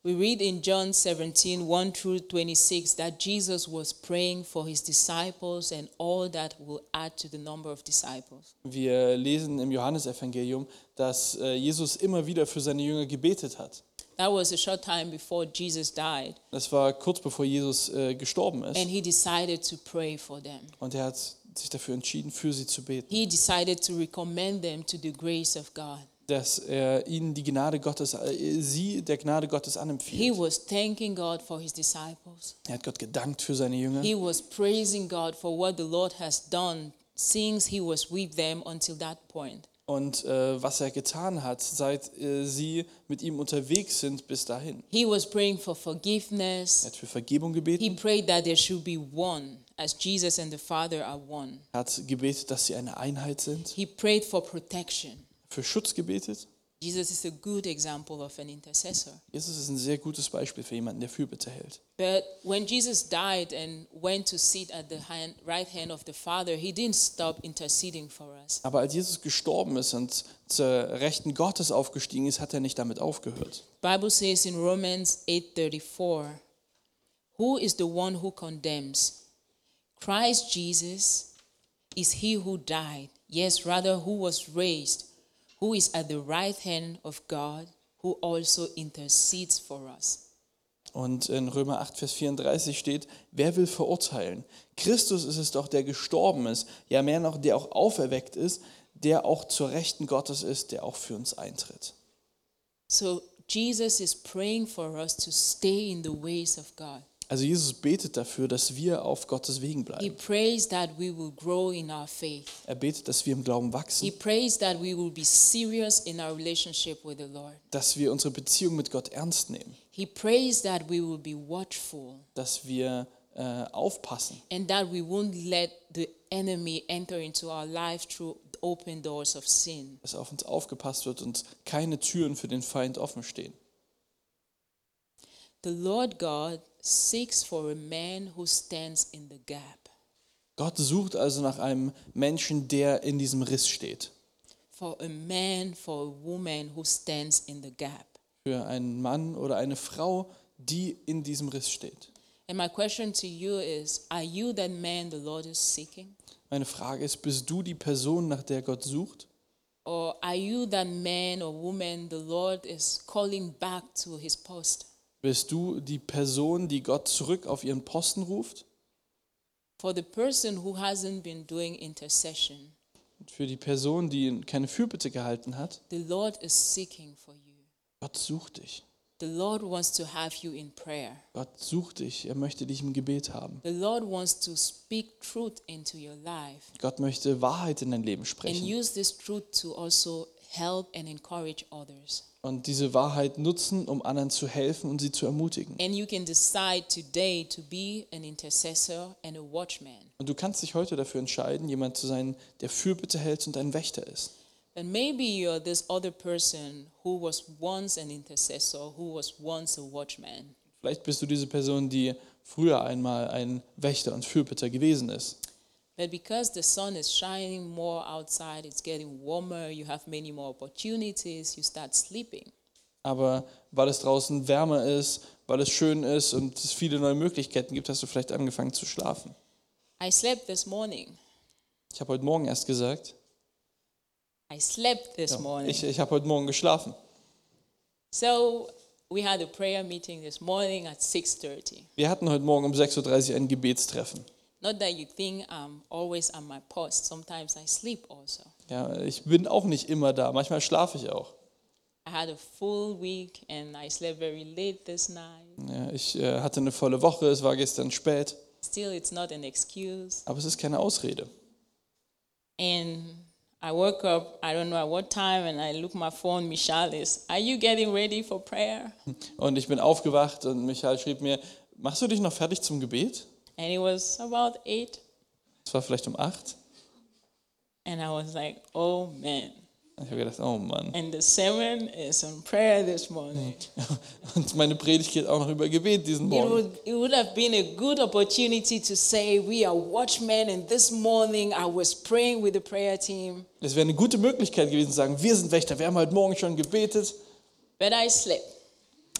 A: We read in John 17, 1 through 26, that Jesus was praying for his disciples and all that will add to the number of disciples.
B: Wir lesen im Johannesevangelium, dass äh, Jesus immer wieder für seine Jünger gebetet hat.
A: That was a short time before Jesus died,
B: Das war kurz bevor Jesus äh, gestorben ist.
A: and he decided to pray for them.
B: Und er hat sich dafür entschieden, für sie zu beten.
A: He decided to recommend them to the grace of God.
B: Dass er ihnen die Gnade Gottes, äh, sie der Gnade Gottes
A: He
B: anempfiehlt.
A: was thanking God for his disciples.
B: Er hat Gott gedankt für seine Jünger.
A: He was praising God for what the Lord has done since he was with them until that point.
B: Und äh, was er getan hat, seit äh, sie mit ihm unterwegs sind bis dahin.
A: He was praying for
B: Er
A: forgiveness.
B: hat für Vergebung
A: He
B: gebeten.
A: prayed that there should be one, as Jesus and the Father are one.
B: Er hat gebetet, dass sie eine Einheit sind.
A: He prayed for protection.
B: Für Schutz gebetet.
A: Jesus is a good example of an intercessor.
B: Jesus ist ein sehr gutes Beispiel für jemanden, der Fürbitte hält.
A: But when Jesus died and went to sit at the hand, right hand of the Father, he didn't stop interceding for us.
B: Aber als Jesus gestorben ist und zur Rechten Gottes aufgestiegen ist, hat er nicht damit aufgehört.
A: Bible says in Romans 8:34, who is the one who condemns? Christ Jesus is he who died, yes, rather who was raised, who is at the right hand of God, who also intercedes for us.
B: Und in Römer 8, Vers 34 steht, wer will verurteilen? Christus ist es doch, der gestorben ist, ja mehr noch, der auch auferweckt ist, der auch zur Rechten Gottes ist, der auch für uns eintritt.
A: So Jesus is praying for us to stay in the ways of God.
B: Also Jesus betet dafür, dass wir auf Gottes Wegen
A: He
B: bleiben.
A: prays that we will grow in our faith.
B: Er betet, dass wir im Glauben
A: He
B: wachsen,
A: prays that we will be serious in our relationship with the Lord.
B: dass wir unsere Beziehung mit Gott ernst nehmen,
A: He prays that we will be watchful
B: dass wir äh, aufpassen,
A: and that we won't let the enemy enter into our life through open doors of sin.
B: dass auf uns aufgepasst wird und keine Türen für den Feind offen stehen.
A: The Lord God seeks for a man who stands in the gap,
B: Gott sucht also nach einem Menschen, der in diesem Riss steht.
A: for a man, for a woman who stands in the gap.
B: Für einen Mann oder eine Frau, die in diesem Riss steht.
A: And my question to you is Are you that man the Lord is seeking?
B: Meine Frage ist, bist du die Person, nach der Gott sucht?
A: Or are you that man or woman the Lord is calling back to his post?
B: Bist du die Person, die Gott zurück auf ihren Posten ruft?
A: For the person who hasn't been doing intercession,
B: Für die Person, die keine Fürbitte gehalten hat?
A: the Lord is seeking for you.
B: Gott sucht dich.
A: The Lord wants to have you in prayer.
B: Gott sucht dich. Er möchte dich im Gebet haben.
A: The Lord wants to speak truth into your life
B: Gott möchte Wahrheit in dein Leben
A: and
B: sprechen.
A: use this truth to also help and encourage others.
B: Und diese Wahrheit nutzen, um anderen zu helfen und sie zu ermutigen.
A: And and.
B: Und du kannst dich heute dafür entscheiden, jemand zu sein, der Fürbitte hält und ein Wächter ist.
A: But maybe you're this other person who was once an intercessor, who was once a watchman.
B: Vielleicht bist du diese Person, die früher einmal ein Wächter und Fürbitter gewesen ist.
A: But because the sun is shining more outside, it's getting warmer, you have many more opportunities, you start sleeping.
B: Aber weil es draußen wärmer ist, weil es schön ist und es viele neue Möglichkeiten gibt, hast du vielleicht angefangen zu schlafen.
A: I slept this morning.
B: Ich habe heute Morgen erst gesagt,
A: I slept this morning.
B: ich, ich habe heute Morgen geschlafen.
A: So we had a prayer meeting this morning at 6:30.
B: Wir hatten heute Morgen um 6.30 Uhr ein Gebetstreffen.
A: Not that you think I'm always on my post. Sometimes I sleep also.
B: Ja, ich bin auch nicht immer da, manchmal schlafe ich auch.
A: I had a full week and I slept very late this night.
B: Ja, ich äh, hatte eine volle Woche, es war gestern spät,
A: Still, it's not an excuse.
B: aber es ist keine Ausrede.
A: And I woke up, I don't know at what time, and I look my phone, Michelle is, are you getting ready for prayer?
B: Und ich bin aufgewacht und Michael schrieb mir, machst du dich noch fertig zum Gebet?
A: And it was about eight.
B: Es war vielleicht um acht.
A: And I was like, oh man.
B: Ich habe gedacht, oh Mann.
A: And the sermon is on prayer this morning.
B: Und meine Predigt geht auch noch über Gebet diesen
A: It
B: Morgen.
A: would, it would have been a good opportunity to say, We are watchmen, and this morning I was praying with the prayer team,
B: Es wäre eine gute Möglichkeit gewesen zu sagen, wir sind Wächter, wir haben heute Morgen schon gebetet,
A: but I slept.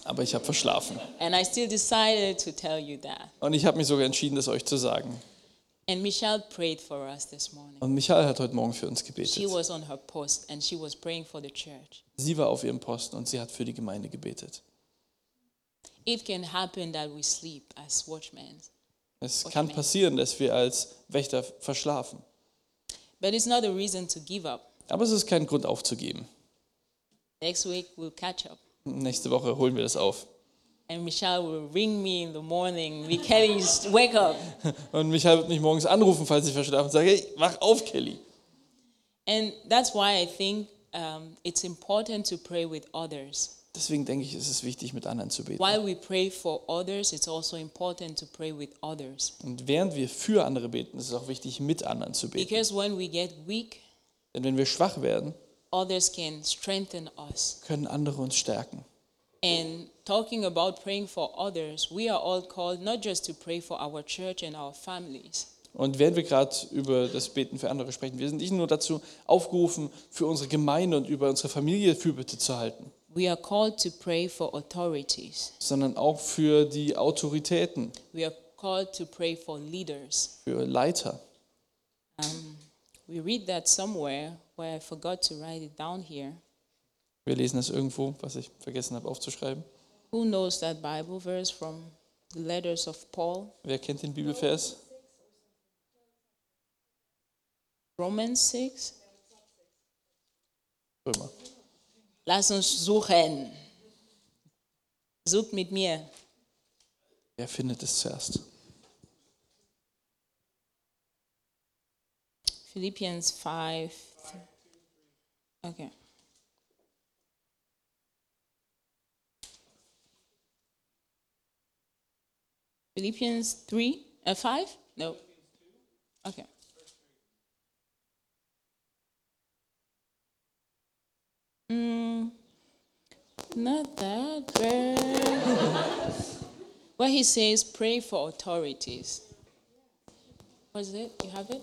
B: Aber ich habe verschlafen.
A: And I still decided to tell you that.
B: Und ich habe mich sogar entschieden, das euch zu sagen.
A: And Michelle prayed for us this morning.
B: Und Michael hat heute Morgen für uns gebetet. Sie war auf ihrem Posten und sie hat für die Gemeinde gebetet. Es kann passieren, dass wir als Wächter verschlafen.
A: but it's not a reason to give up.
B: Aber es ist kein Grund aufzugeben.
A: Next week we'll catch up.
B: Nächste Woche holen wir das auf.
A: And Michelle will ring me in the morning. We Kelly, wake up.
B: Und Michael wird mich morgens anrufen, falls ich verschlafe und sage, hey, wach auf, Kelly.
A: And that's why I think um, it's important to pray with others.
B: Deswegen denke ich, ist es wichtig, mit anderen zu beten.
A: While we pray for others, it's also important to pray with others.
B: Und während wir für andere beten, ist es auch wichtig, mit anderen zu beten.
A: Because when we get weak,
B: Denn wenn wir schwach werden,
A: others can strengthen us.
B: können andere uns stärken.
A: And talking about praying for others, we are all called not just to pray for our church and our families,
B: Und während wir gerade über das Beten für andere sprechen, wir sind nicht nur dazu aufgerufen, für unsere Gemeinde und über unsere Familie Fürbitte zu halten,
A: we are called to pray for authorities.
B: sondern auch für die Autoritäten,
A: We are called to pray for leaders.
B: für Leiter.
A: Um, we read that somewhere where I forgot to write it down here.
B: Wir lesen das irgendwo, was ich vergessen habe aufzuschreiben.
A: Who knows that Bible verse from the letters of Paul?
B: Wer kennt den Bibelvers?
A: Romans 6.
B: Römer.
A: Lass uns suchen. Sucht mit mir.
B: Wer findet es zuerst?
A: Philippians 5. Okay. Philippians 3, uh, 5? No. Okay. Mm, not that. bad. where he says, pray for authorities. What is it? You have it?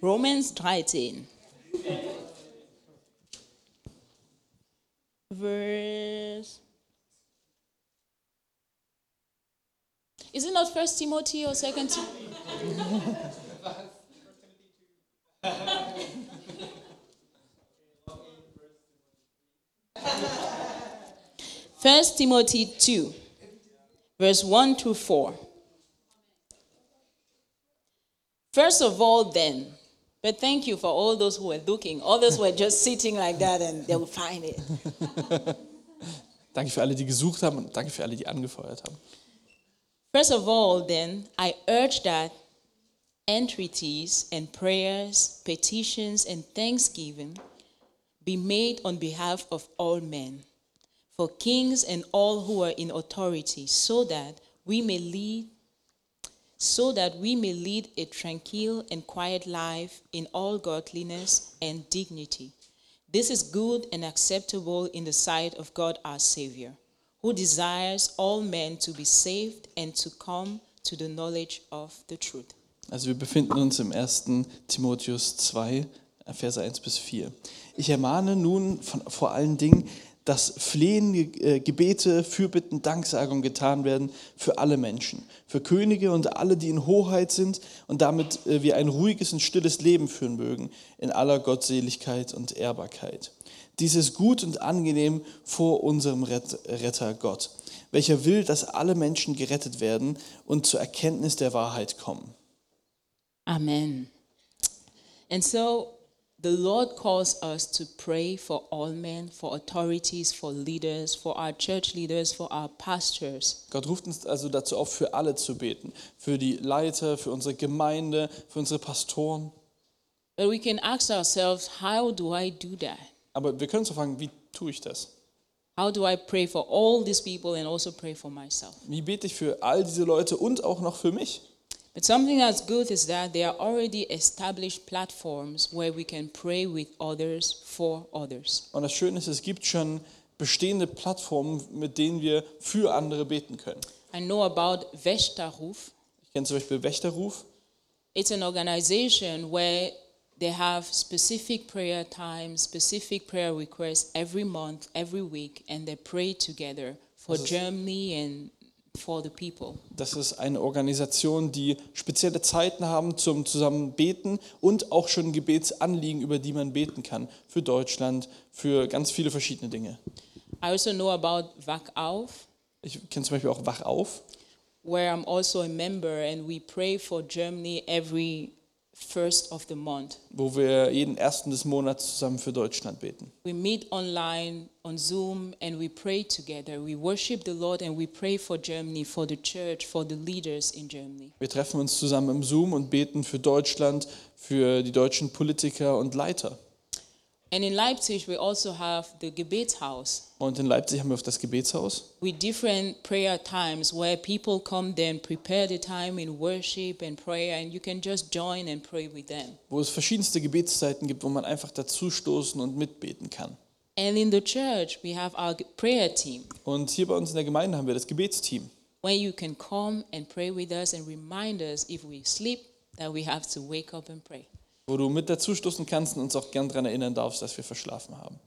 A: Romans 13. Verse. Is it not First Timothy or Second Timothy? First Timothy 2, verse 1 to 4. First of all, then, but thank you for all those who were looking. Others were just sitting like that and they will find it.
B: Danke für alle, die gesucht haben und danke für alle, die angefeuert haben.
A: First of all, then, I urge that entreaties and prayers, petitions and thanksgiving be made on behalf of all men, for kings and all who are in authority, so that we may lead so that we may lead a tranquil and quiet life in all godliness and dignity. This is good and acceptable in the sight of God our Savior, who desires all men to be saved and to come to the knowledge of the truth.
B: Also wir befinden uns im 1. Timotheus 2, Verse 1 bis 4. Ich ermahne nun von, vor allen Dingen, dass Flehen, äh, Gebete, Fürbitten, Danksagung getan werden für alle Menschen, für Könige und alle, die in Hoheit sind und damit äh, wir ein ruhiges und stilles Leben führen mögen in aller Gottseligkeit und Ehrbarkeit. Dies ist gut und angenehm vor unserem Rett- Retter Gott, welcher will, dass alle Menschen gerettet werden und zur Erkenntnis der Wahrheit kommen.
A: Amen. And so the Lord calls us to pray for all men, for authorities, for leaders, for our church leaders, for our pastors.
B: Gott ruft uns also dazu auf, für alle zu beten. Für die Leiter, für unsere Gemeinde, für unsere Pastoren.
A: But we can ask ourselves, how do I do that?
B: Aber wir können uns fragen, wie tue ich das?
A: How do I pray for all these people and also pray for myself?
B: Wie bete ich für all diese Leute und auch noch für mich?
A: But something that's good is that there are already established platforms where we can pray with others for others.
B: Und das Schöne ist, es gibt schon bestehende Plattformen, mit denen wir für andere beten können.
A: I know about Veshtaruf.
B: Ich kenne zum Beispiel Wächterruf.
A: It's an organization where they have specific prayer times, specific prayer requests every month, every week, and they pray together for Germany and for the people.
B: Das ist eine Organisation, die spezielle Zeiten haben zum zusammen beten und auch schon Gebetsanliegen, über die man beten kann. Für Deutschland, für ganz viele verschiedene Dinge.
A: I also know about Wach Auf,
B: Ich kenne zum Beispiel auch Wach auf.
A: where I'm also a member, and we pray for Germany every first of the month.
B: wo wir jeden ersten des Monats zusammen für Deutschland beten.
A: We meet online on Zoom and we pray together. We worship the Lord and we pray for Germany, for the church, for the leaders in Germany.
B: Wir treffen uns zusammen im Zoom und beten für Deutschland, für die deutschen Politiker und Leiter.
A: And in Leipzig, we also have the Gebetshaus
B: Und in Leipzig haben wir auch das Gebetshaus
A: with different prayer times where people come then prepare the time in worship and prayer, and you can just join and pray with them.
B: wo es verschiedenste Gebetszeiten gibt, wo man einfach dazu stoßen und mitbeten kann.
A: And in the church, we have our prayer team
B: Und hier bei uns in der Gemeinde haben wir das Gebetsteam,
A: where you can come and pray with us and remind us if we sleep that we have to wake up and pray.
B: Wo du mit dazu stoßen kannst und uns auch gern daran erinnern darfst, dass wir verschlafen haben.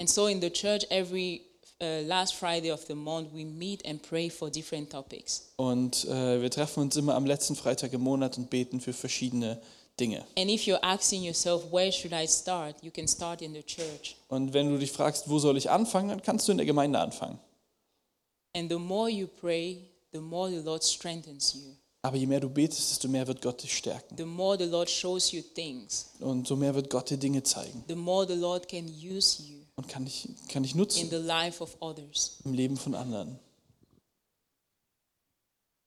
A: And so in the church, every uh, last Friday of the month, we meet and pray for different topics.
B: Und äh, wir treffen uns immer am letzten Freitag im Monat und beten für verschiedene Dinge.
A: And if you're asking yourself, where should I start? You can start in the church.
B: Und wenn du dich fragst, wo soll ich anfangen, dann kannst du in der Gemeinde anfangen.
A: And the more you pray, the more the Lord strengthens you.
B: Aber je mehr du betest, desto mehr wird Gott dich stärken.
A: The more the Lord shows you things,
B: Und so mehr wird Gott dir Dinge zeigen
A: the more the Lord can use you
B: und kann dich, kann dich
A: in
B: nutzen
A: the life of others.
B: im Leben von anderen.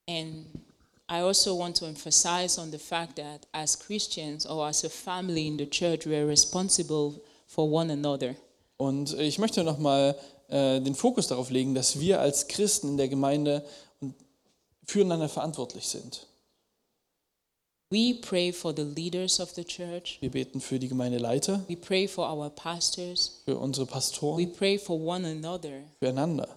A: And I also want to emphasize on the fact that as Christians or as a family in the church, we are responsible for one another.
B: Und ich möchte nochmal äh, den Fokus darauf legen, dass wir als Christen in der Gemeinde füreinander verantwortlich sind.
A: We pray for the leaders of the church.
B: Wir beten für die Gemeindeleiter,
A: We pray for our pastors.
B: für unsere
A: We
B: Pastoren,
A: pray for one another
B: füreinander.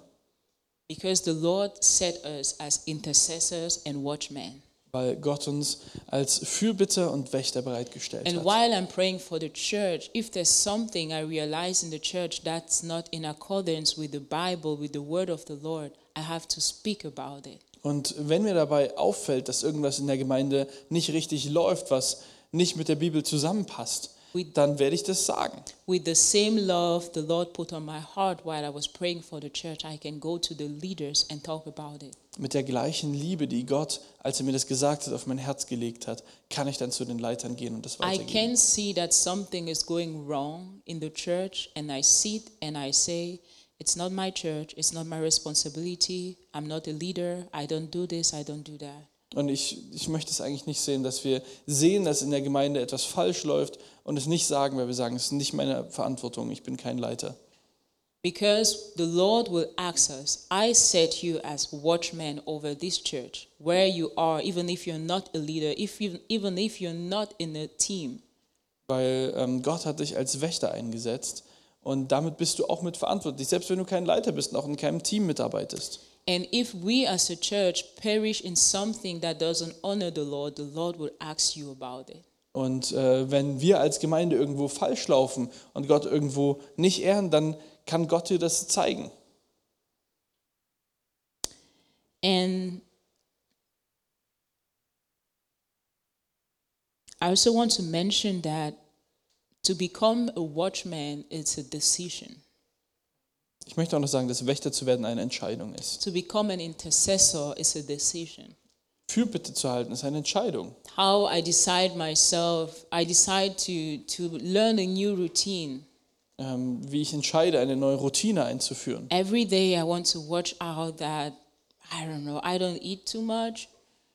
A: because the Lord set us as intercessors and watchmen.
B: weil Gott uns als Fürbitter und Wächter bereitgestellt
A: And
B: hat.
A: while I'm praying for the church, if there's something I realize in the church that's not in accordance with the Bible, with the word of the Lord, I have to speak about it.
B: Und wenn mir dabei auffällt, dass irgendwas in der Gemeinde nicht richtig läuft, was nicht mit der Bibel zusammenpasst, dann werde ich das sagen.
A: With the same love the Lord put on my heart while I was praying for the church, I can go to the leaders and talk about it.
B: Mit der gleichen Liebe, die Gott, als er mir das gesagt hat, auf mein Herz gelegt hat, kann ich dann zu den Leitern gehen und das
A: I
B: weitergeben.
A: can see that something is going wrong in the church, and I sit and I say, It's not my church, it's not my responsibility. I'm not a leader. I don't do this, I don't do that.
B: Und ich, ich möchte es eigentlich nicht sehen, dass wir sehen, dass in der Gemeinde etwas falsch läuft und es nicht sagen, weil wir sagen, es ist nicht meine Verantwortung, ich bin kein Leiter.
A: Because the Lord will ask us, I set you as watchmen over this church, where you are, even if you're not a leader, if you, even if you're not in a team.
B: Weil ähm, Gott hat dich als Wächter eingesetzt und damit bist du auch mit verantwortlich, selbst wenn du kein Leiter bist und auch in keinem Team mitarbeitest.
A: And if we as a church perish in something that doesn't honor the Lord, the Lord will ask you about it.
B: Und äh, wenn wir als Gemeinde irgendwo falsch laufen und Gott irgendwo nicht ehren, dann kann Gott dir das zeigen.
A: And I also want to mention that to become a watchman is a decision.
B: Ich möchte auch noch sagen, dass Wächter zu werden eine Entscheidung ist.
A: To become an intercessor is a decision.
B: Fürbitte zu halten ist eine Entscheidung.
A: How I decide myself, I decide to, to learn a new routine.
B: Ähm, wie ich entscheide, eine neue Routine einzuführen.
A: Every day I want to watch out that, I don't know, I don't eat too much.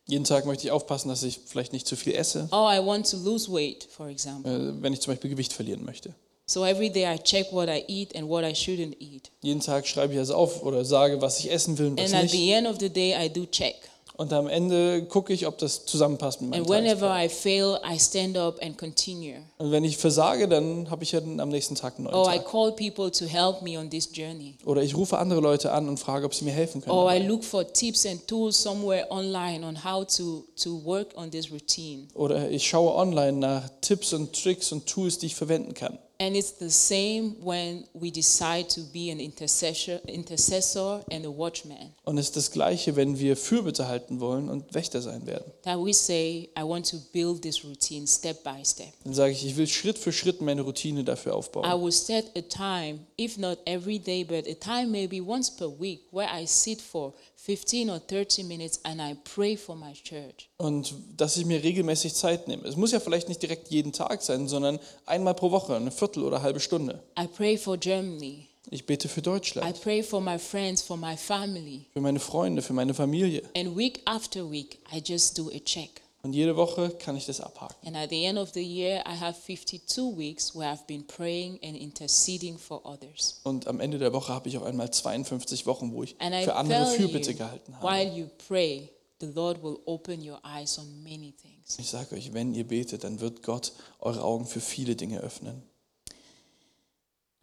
B: Jeden Tag möchte ich aufpassen, dass ich vielleicht nicht zu viel esse,
A: Oh, I want to lose weight, for example.
B: äh, wenn ich zum Beispiel Gewicht verlieren möchte.
A: So every day I check what I eat and what I shouldn't eat.
B: Jeden Tag schreibe ich also auf oder sage, was ich essen will und was
A: And at
B: nicht.
A: the end of the day, I do check.
B: Und am Ende gucke ich, ob das zusammenpasst mit meinem
A: And whenever. I fail, I stand up and continue.
B: Und wenn ich versage, dann habe ich ja am nächsten Tag einen neuen
A: Or I
B: Tag.
A: call people to help me on this journey.
B: Oder ich rufe andere Leute an und frage, ob sie mir helfen können.
A: Or I
B: dabei.
A: look for tips and tools somewhere online on how to, to work on this routine.
B: Oder ich schaue online nach Tipps und Tricks und Tools, die ich verwenden kann.
A: And it's the same when we decide to be an intercessor, intercessor and a watchman.
B: Und es ist das Gleiche, wenn wir Fürbitte halten wollen und Wächter sein werden.
A: That we say, I want to build this routine step by step.
B: Dann sage ich, ich will Schritt für Schritt meine Routine dafür
A: I
B: aufbauen.
A: will set a time, if not every day, but a time maybe once per week, where I sit for 15 or 30 minutes and I pray for my church.
B: Und dass ich mir regelmäßig Zeit nehme. Es muss ja vielleicht nicht direkt jeden Tag sein, sondern einmal pro Woche, eine Viertel oder halbe Stunde.
A: I pray for Germany.
B: Ich bete für
A: I
B: Deutschland,
A: pray for my friends, for my family.
B: für meine Freunde, für meine Familie.
A: And week after week, I just do a check.
B: Und jede Woche kann ich das abhaken.
A: And at the end of the year, I have 52 weeks where I've been praying and interceding for others.
B: Und am Ende der Woche habe ich auf einmal 52 Wochen, wo ich
A: And I
B: für andere
A: tell
B: Fürbitte
A: you,
B: gehalten habe.
A: while you pray, the Lord will open your eyes on many things.
B: Ich sage euch, wenn ihr betet, dann wird Gott eure Augen für viele Dinge öffnen.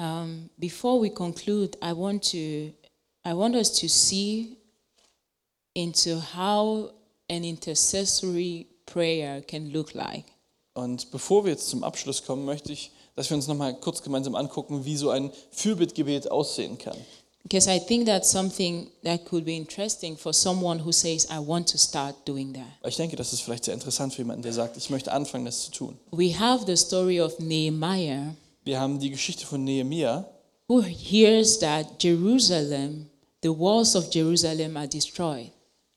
A: Um, before we conclude, I want to, I want us to see into how an intercessory prayer can look like.
B: Und bevor wir jetzt zum Abschluss kommen, möchte ich, dass wir uns nochmal kurz gemeinsam angucken, wie so ein Fürbittgebet aussehen kann.
A: Because I think that's something that could be interesting for someone who says, I want to start doing that.
B: Ich denke, das ist vielleicht sehr interessant für jemanden, der sagt, ich möchte anfangen, das zu tun.
A: We have the story of Nehemiah,
B: Wir haben die Geschichte von Nehemia,
A: who hears that Jerusalem, the walls of Jerusalem are destroyed,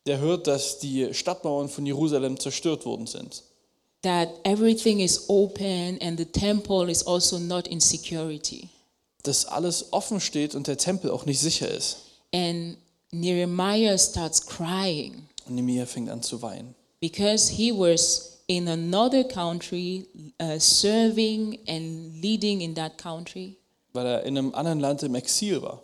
B: der hört, dass die Stadtmauern von Jerusalem zerstört worden sind.
A: that everything is open and the temple is also not in security.
B: Dass alles offen steht und der Tempel auch nicht sicher ist.
A: And Nehemiah starts crying
B: Und Nehemia fängt an zu weinen.
A: because he was in another country uh, serving and leading in that country.
B: weil er in einem anderen Land im Exil war.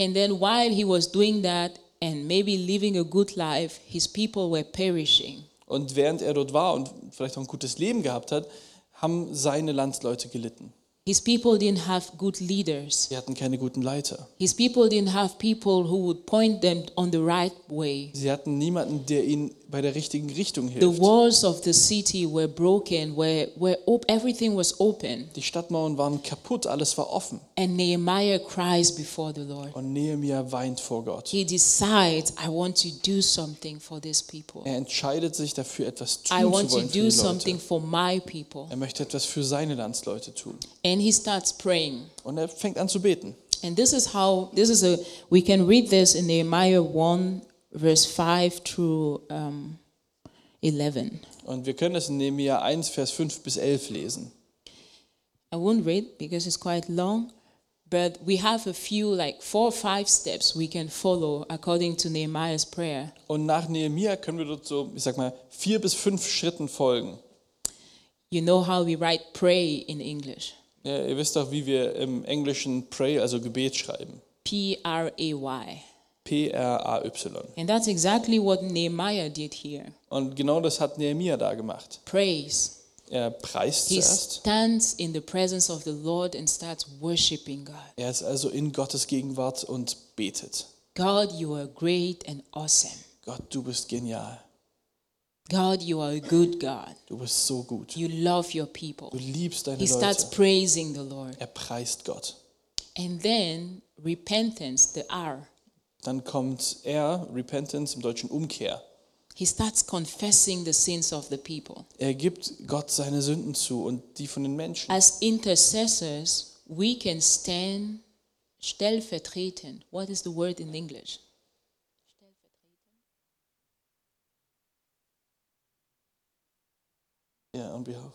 A: And then while he was doing that and maybe living a good life, his people were perishing.
B: Und während er dort war und vielleicht auch ein gutes Leben gehabt hat, haben seine Landsleute gelitten.
A: His people didn't have good leaders.
B: Sie hatten keine guten Leiter.
A: His people didn't have people who would point them on the right way.
B: Sie hatten niemanden, der ihnen bei der richtigen Richtung
A: The
B: hilft.
A: walls of the city were broken, where, where op- everything was open.
B: Die Stadtmauern waren kaputt, alles war offen.
A: And Nehemiah cries before the Lord.
B: Und Nehemia weint vor Gott.
A: He decides, I want to do something for these people.
B: Er entscheidet sich dafür, etwas
A: I
B: tun
A: want
B: zu
A: to
B: wollen für
A: do
B: die
A: something
B: Leute.
A: for my people.
B: Er möchte etwas für seine Landsleute tun.
A: And he starts praying.
B: Und er fängt an zu beten.
A: And this is how, this is a, we can read this in Nehemiah 1, verse 5 through um, 11.
B: Und wir können es in Nehemia 1, Vers 5 bis 11 lesen.
A: I won't read because it's quite long, but we have a few, like four or five steps we can follow according to Nehemiah's prayer.
B: Und nach Nehemia können wir dort so, ich sag mal, vier bis fünf Schritten folgen.
A: You know how we write pray in English
B: Ja, ihr wisst doch, wie wir im Englischen Pray, also Gebet schreiben.
A: P R A Y.
B: P-R-A-Y.
A: And that's exactly what Nehemiah did here
B: Und genau das hat Nehemia da gemacht.
A: praise.
B: Er preist
A: He
B: zuerst.
A: stands in the presence of the Lord and starts worshiping God.
B: Er ist also in Gottes Gegenwart und betet.
A: God, you are great and awesome.
B: Gott, du bist genial.
A: God, you are a good God.
B: Du bist so gut.
A: You love your people.
B: Du liebst deine
A: He starts
B: Leute.
A: praising the Lord.
B: Er preist Gott.
A: And then repentance, the R.
B: Dann kommt er, Repentance im Deutschen Umkehr.
A: He starts confessing the sins of the people.
B: Er gibt Gott seine Sünden zu und die von den Menschen.
A: As intercessors, we can stand stellvertretend. What is the word in English?
B: Yeah, on behalf.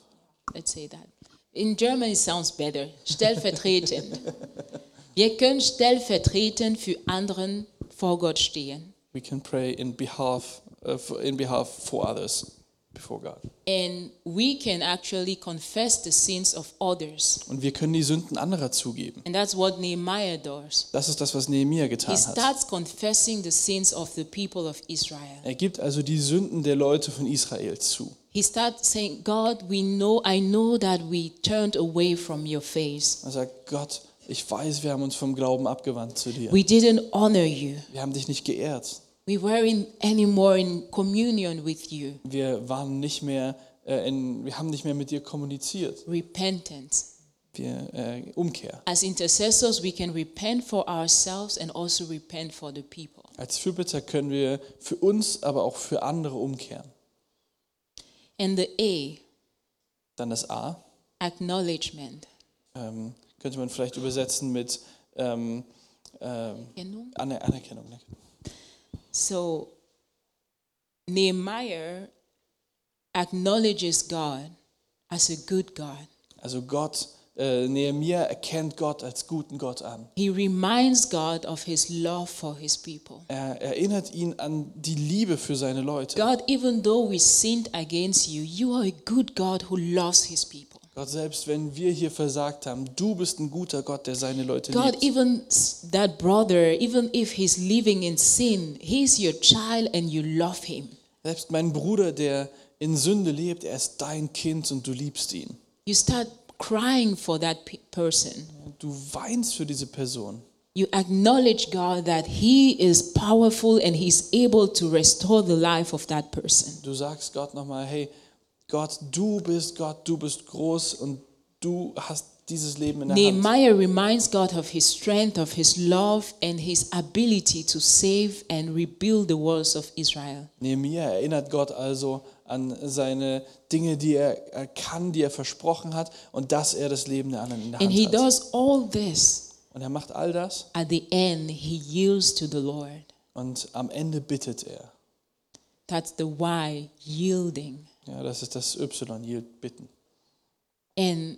A: Let's say that. In German it sounds better. Stellvertretend. Wir können stellvertretend für anderen vor Gott stehen.
B: We can pray in behalf, uh, for, in behalf for others before God.
A: And we can actually confess the sins of others.
B: Und wir können die Sünden anderer zugeben.
A: And that's what Nehemiah does.
B: Das ist das, was Nehemia
A: He
B: getan hat.
A: starts confessing the sins of the people of Israel.
B: Er gibt also die Sünden der Leute von Israel zu.
A: He starts saying, God, we know, I know that we turned away from your face.
B: Er sagt, Gott, ich weiß, wir haben uns vom Glauben abgewandt zu dir.
A: We didn't honor you.
B: Wir haben dich nicht geehrt.
A: We weren't anymore in communion with you.
B: Wir waren nicht mehr, äh, in, wir haben nicht mehr mit dir kommuniziert.
A: Repentance.
B: Wir, äh, Umkehr.
A: As intercessors, we can repent for ourselves and also repent for the people.
B: Als Fürbitter können wir für uns, aber auch für andere umkehren.
A: And the A,
B: Dann das A,
A: acknowledgement.
B: ähm, könnte man vielleicht übersetzen mit ähm, ähm,
A: Anerkennung.
B: Aner Anerkennung. Ne?
A: So Nehemiah acknowledges God as a good God.
B: Also Gott, äh, Nehemia erkennt Gott als guten Gott an.
A: He reminds God of his love for his people.
B: Er erinnert ihn an die Liebe für seine Leute.
A: God, even though we sinned against you, you are a good God who loves his people.
B: Gott, selbst wenn wir hier versagt haben, du bist ein guter Gott, der seine Leute
A: God,
B: liebt.
A: even that brother, even if he's living in sin, he's your child and you love him.
B: Selbst mein Bruder, der in Sünde lebt, er ist dein Kind und du liebst ihn.
A: You start crying for that pe- person.
B: Du weinst für diese Person.
A: You acknowledge God that He is powerful and He's able to restore the life of that person.
B: Du sagst Gott nochmal, hey, Gott, du bist Gott, du bist groß und du hast dieses Leben in der Hand.
A: Nehemiah reminds God of His strength, of His love, and His ability to save and rebuild the walls of Israel.
B: Nehemia erinnert Gott also an seine Dinge, die er, er kann, die er versprochen hat und dass er das Leben der anderen in der
A: And
B: Hand
A: He
B: hat.
A: does all this.
B: Und er macht all das
A: At the end, He yields to the Lord.
B: und am Ende bittet er.
A: That's the why, yielding.
B: Ja, das ist das Y, yield, bitten.
A: And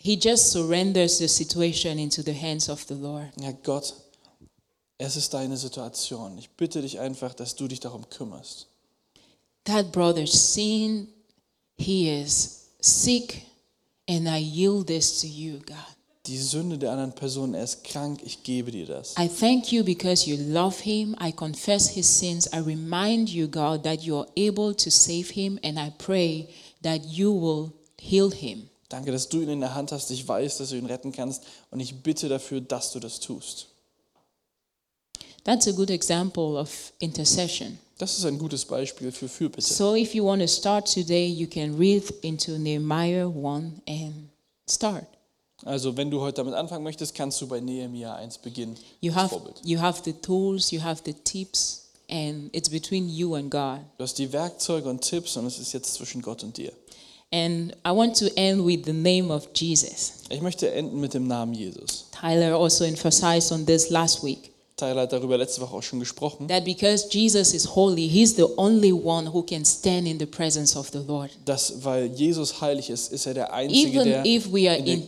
A: He just surrenders the situation into the hands of the Lord.
B: Ja, Gott, es ist deine Situation. Ich bitte dich einfach, dass du dich darum kümmerst.
A: that brother sin he is sick and i yield this to you god
B: Die Sünde der anderen Person, er ist krank, ich gebe dir das.
A: i thank you because you love him i confess his sins i remind you god that you are able to save him and i pray that you will heal him
B: Danke, dass du ihn in der Hand hast. Ich weiß, dass du ihn retten kannst und ich bitte dafür, dass du das tust.
A: that's a good example of intercession
B: Das ist ein gutes Beispiel für Fürbitte.
A: so if you want to start today you can read into nehemiah 1 and start
B: Also, wenn du heute damit anfangen möchtest, kannst du bei Nehemia 1 beginnen.
A: you have
B: Vorbild.
A: you have the tools you have the tips and it's between you and god
B: Du hast die Werkzeuge und Tipps und es ist jetzt zwischen Gott und dir.
A: And I want to end with the name of Jesus.
B: Ich möchte enden mit dem Namen Jesus.
A: Tyler also emphasized on this last week
B: Tyler hat darüber letzte Woche auch schon gesprochen,
A: that because Jesus is holy, he's the only one who can stand in the presence of the Lord.
B: dass weil Jesus heilig ist, ist er der Einzige,
A: Even
B: der
A: if we are
B: in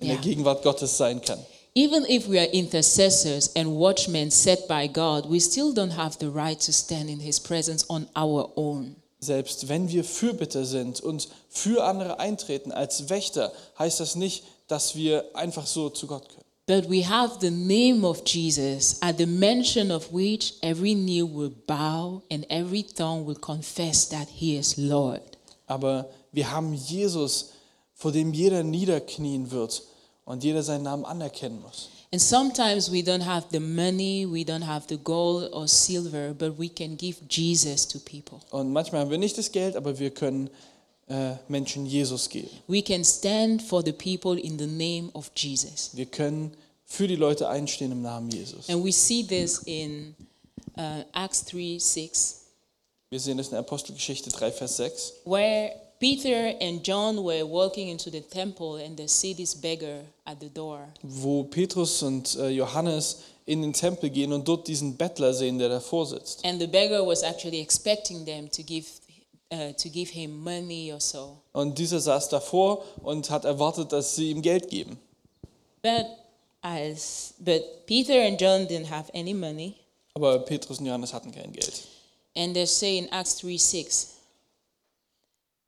A: in
B: der. Gegenwart Gottes sein kann.
A: even if we are intercessors and watchmen set by God, we still don't have the right to stand in his presence on our own.
B: Selbst wenn wir Fürbitter sind und für andere eintreten als Wächter, heißt das nicht, dass wir einfach so zu Gott können.
A: But we have the name of Jesus, at the mention of which every knee will bow and every tongue will confess that he is Lord.
B: Aber wir haben Jesus, vor dem jeder niederknien wird und jeder seinen Namen anerkennen muss.
A: And sometimes we don't have the money, we don't have the gold or silver, but we can give Jesus to people.
B: Und manchmal haben wir nicht das Geld, aber wir können äh, Menschen Jesus geben.
A: We can stand for the people in the name of Jesus.
B: Wir können für die Leute einstehen im Namen Jesus.
A: And we see this in uh, Acts 3 6,
B: Wir sehen das in Apostelgeschichte 3, Vers 6.
A: where Peter and John were walking into the temple and they see this beggar at the door.
B: wo Petrus und äh, Johannes in den Tempel gehen und dort diesen Bettler sehen, der davor sitzt.
A: And the beggar was actually expecting them to give uh, to give him money or so.
B: Und dieser saß davor und hat erwartet, dass sie ihm Geld geben.
A: But as but Peter and John didn't have any money,
B: Aber Petrus und Johannes hatten kein Geld.
A: and they say in Acts 3 6.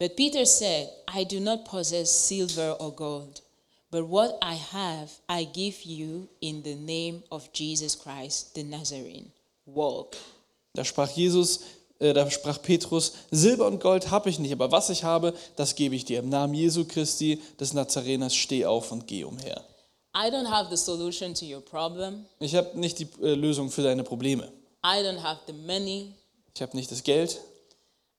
A: But Peter said, I do not possess silver or gold, but what I have I give you in the name of Jesus Christ the Nazarene. Walk.
B: Da sprach Jesus, äh, da sprach Petrus, Silber und Gold habe ich nicht, aber was ich habe, das gebe ich dir. Im Namen Jesu Christi des Nazareners steh auf und geh umher.
A: I don't have the solution to your problem.
B: Ich habe nicht die äh, Lösung für deine Probleme.
A: I don't have the money.
B: Ich habe nicht das Geld.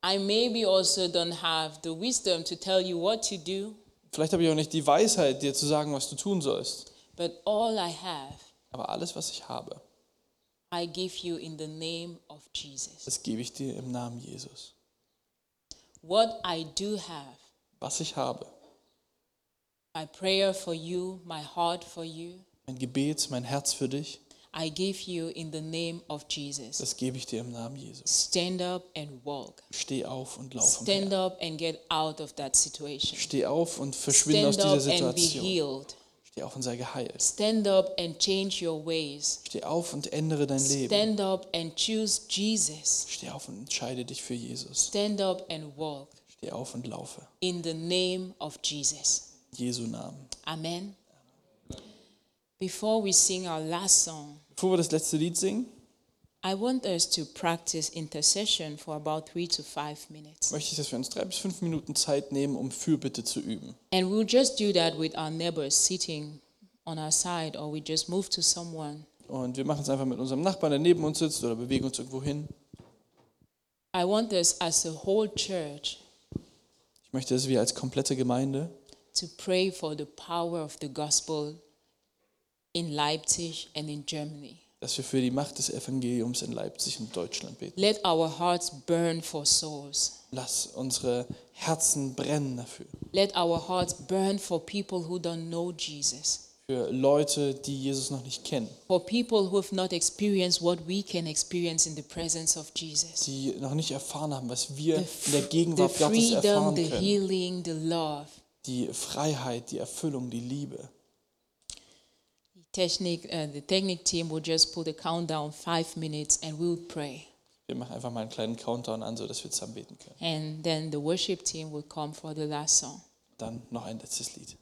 A: I maybe also don't have the wisdom to tell you what to do,
B: Vielleicht habe ich auch nicht die Weisheit, dir zu sagen, was du tun sollst.
A: but all I have,
B: Aber alles, was ich habe,
A: I give you in the name of Jesus.
B: das gebe ich dir im Namen Jesus.
A: What I do have,
B: Was ich habe,
A: my prayer for you, my heart for you,
B: mein Gebet, mein Herz für dich,
A: I give you in the name of Jesus.
B: das gebe ich dir im Namen Jesus.
A: Stand up and walk.
B: Steh auf und lauf
A: Stand up and get out of that situation.
B: Steh auf und verschwinde aus
A: Stand
B: dieser
A: up and be
B: Situation.
A: healed.
B: Steh auf und sei geheilt.
A: Stand up and change your ways.
B: Steh auf und ändere dein Leben.
A: Stand up and choose Jesus.
B: Steh auf und entscheide dich für Jesus.
A: Stand up and walk
B: Steh auf und laufe.
A: in the name of Jesus.
B: Jesu Namen.
A: Amen. Before we sing our last song,
B: Bevor wir das letzte Lied singen,
A: I want us to practice intercession for about three to five minutes.
B: möchte ich, dass wir uns drei bis fünf Minuten Zeit nehmen, um Fürbitte zu üben.
A: And we'll just do that with our neighbors sitting on our side, or we just move to someone.
B: Und wir machen es einfach mit unserem Nachbarn, der neben uns sitzt, oder bewegen uns irgendwo hin.
A: I want us as a whole church
B: Ich möchte, dass wir als komplette Gemeinde
A: to pray for the power of the gospel in Leipzig and in Germany.
B: dass wir für die Macht des Evangeliums in Leipzig und Deutschland beten.
A: Let our hearts burn for souls.
B: Lass unsere Herzen brennen dafür.
A: Let our hearts burn for people who don't know Jesus,
B: Für Leute, die Jesus noch nicht kennen.
A: for people who have not experienced what we can experience in the presence of Jesus.
B: Die noch nicht erfahren haben, was wir
A: The,
B: in der
A: the
B: Gegenwart Gottes
A: freedom,
B: erfahren
A: the
B: können.
A: healing, the love.
B: Die Freiheit, die Erfüllung, die Liebe.
A: Technic, uh, the technic team will just put a countdown five minutes and we'll pray.
B: Wir machen einfach mal einen kleinen Countdown an, sodass wir zusammen beten können.
A: And then the worship team will come for the last song.
B: Dann noch ein letztes Lied.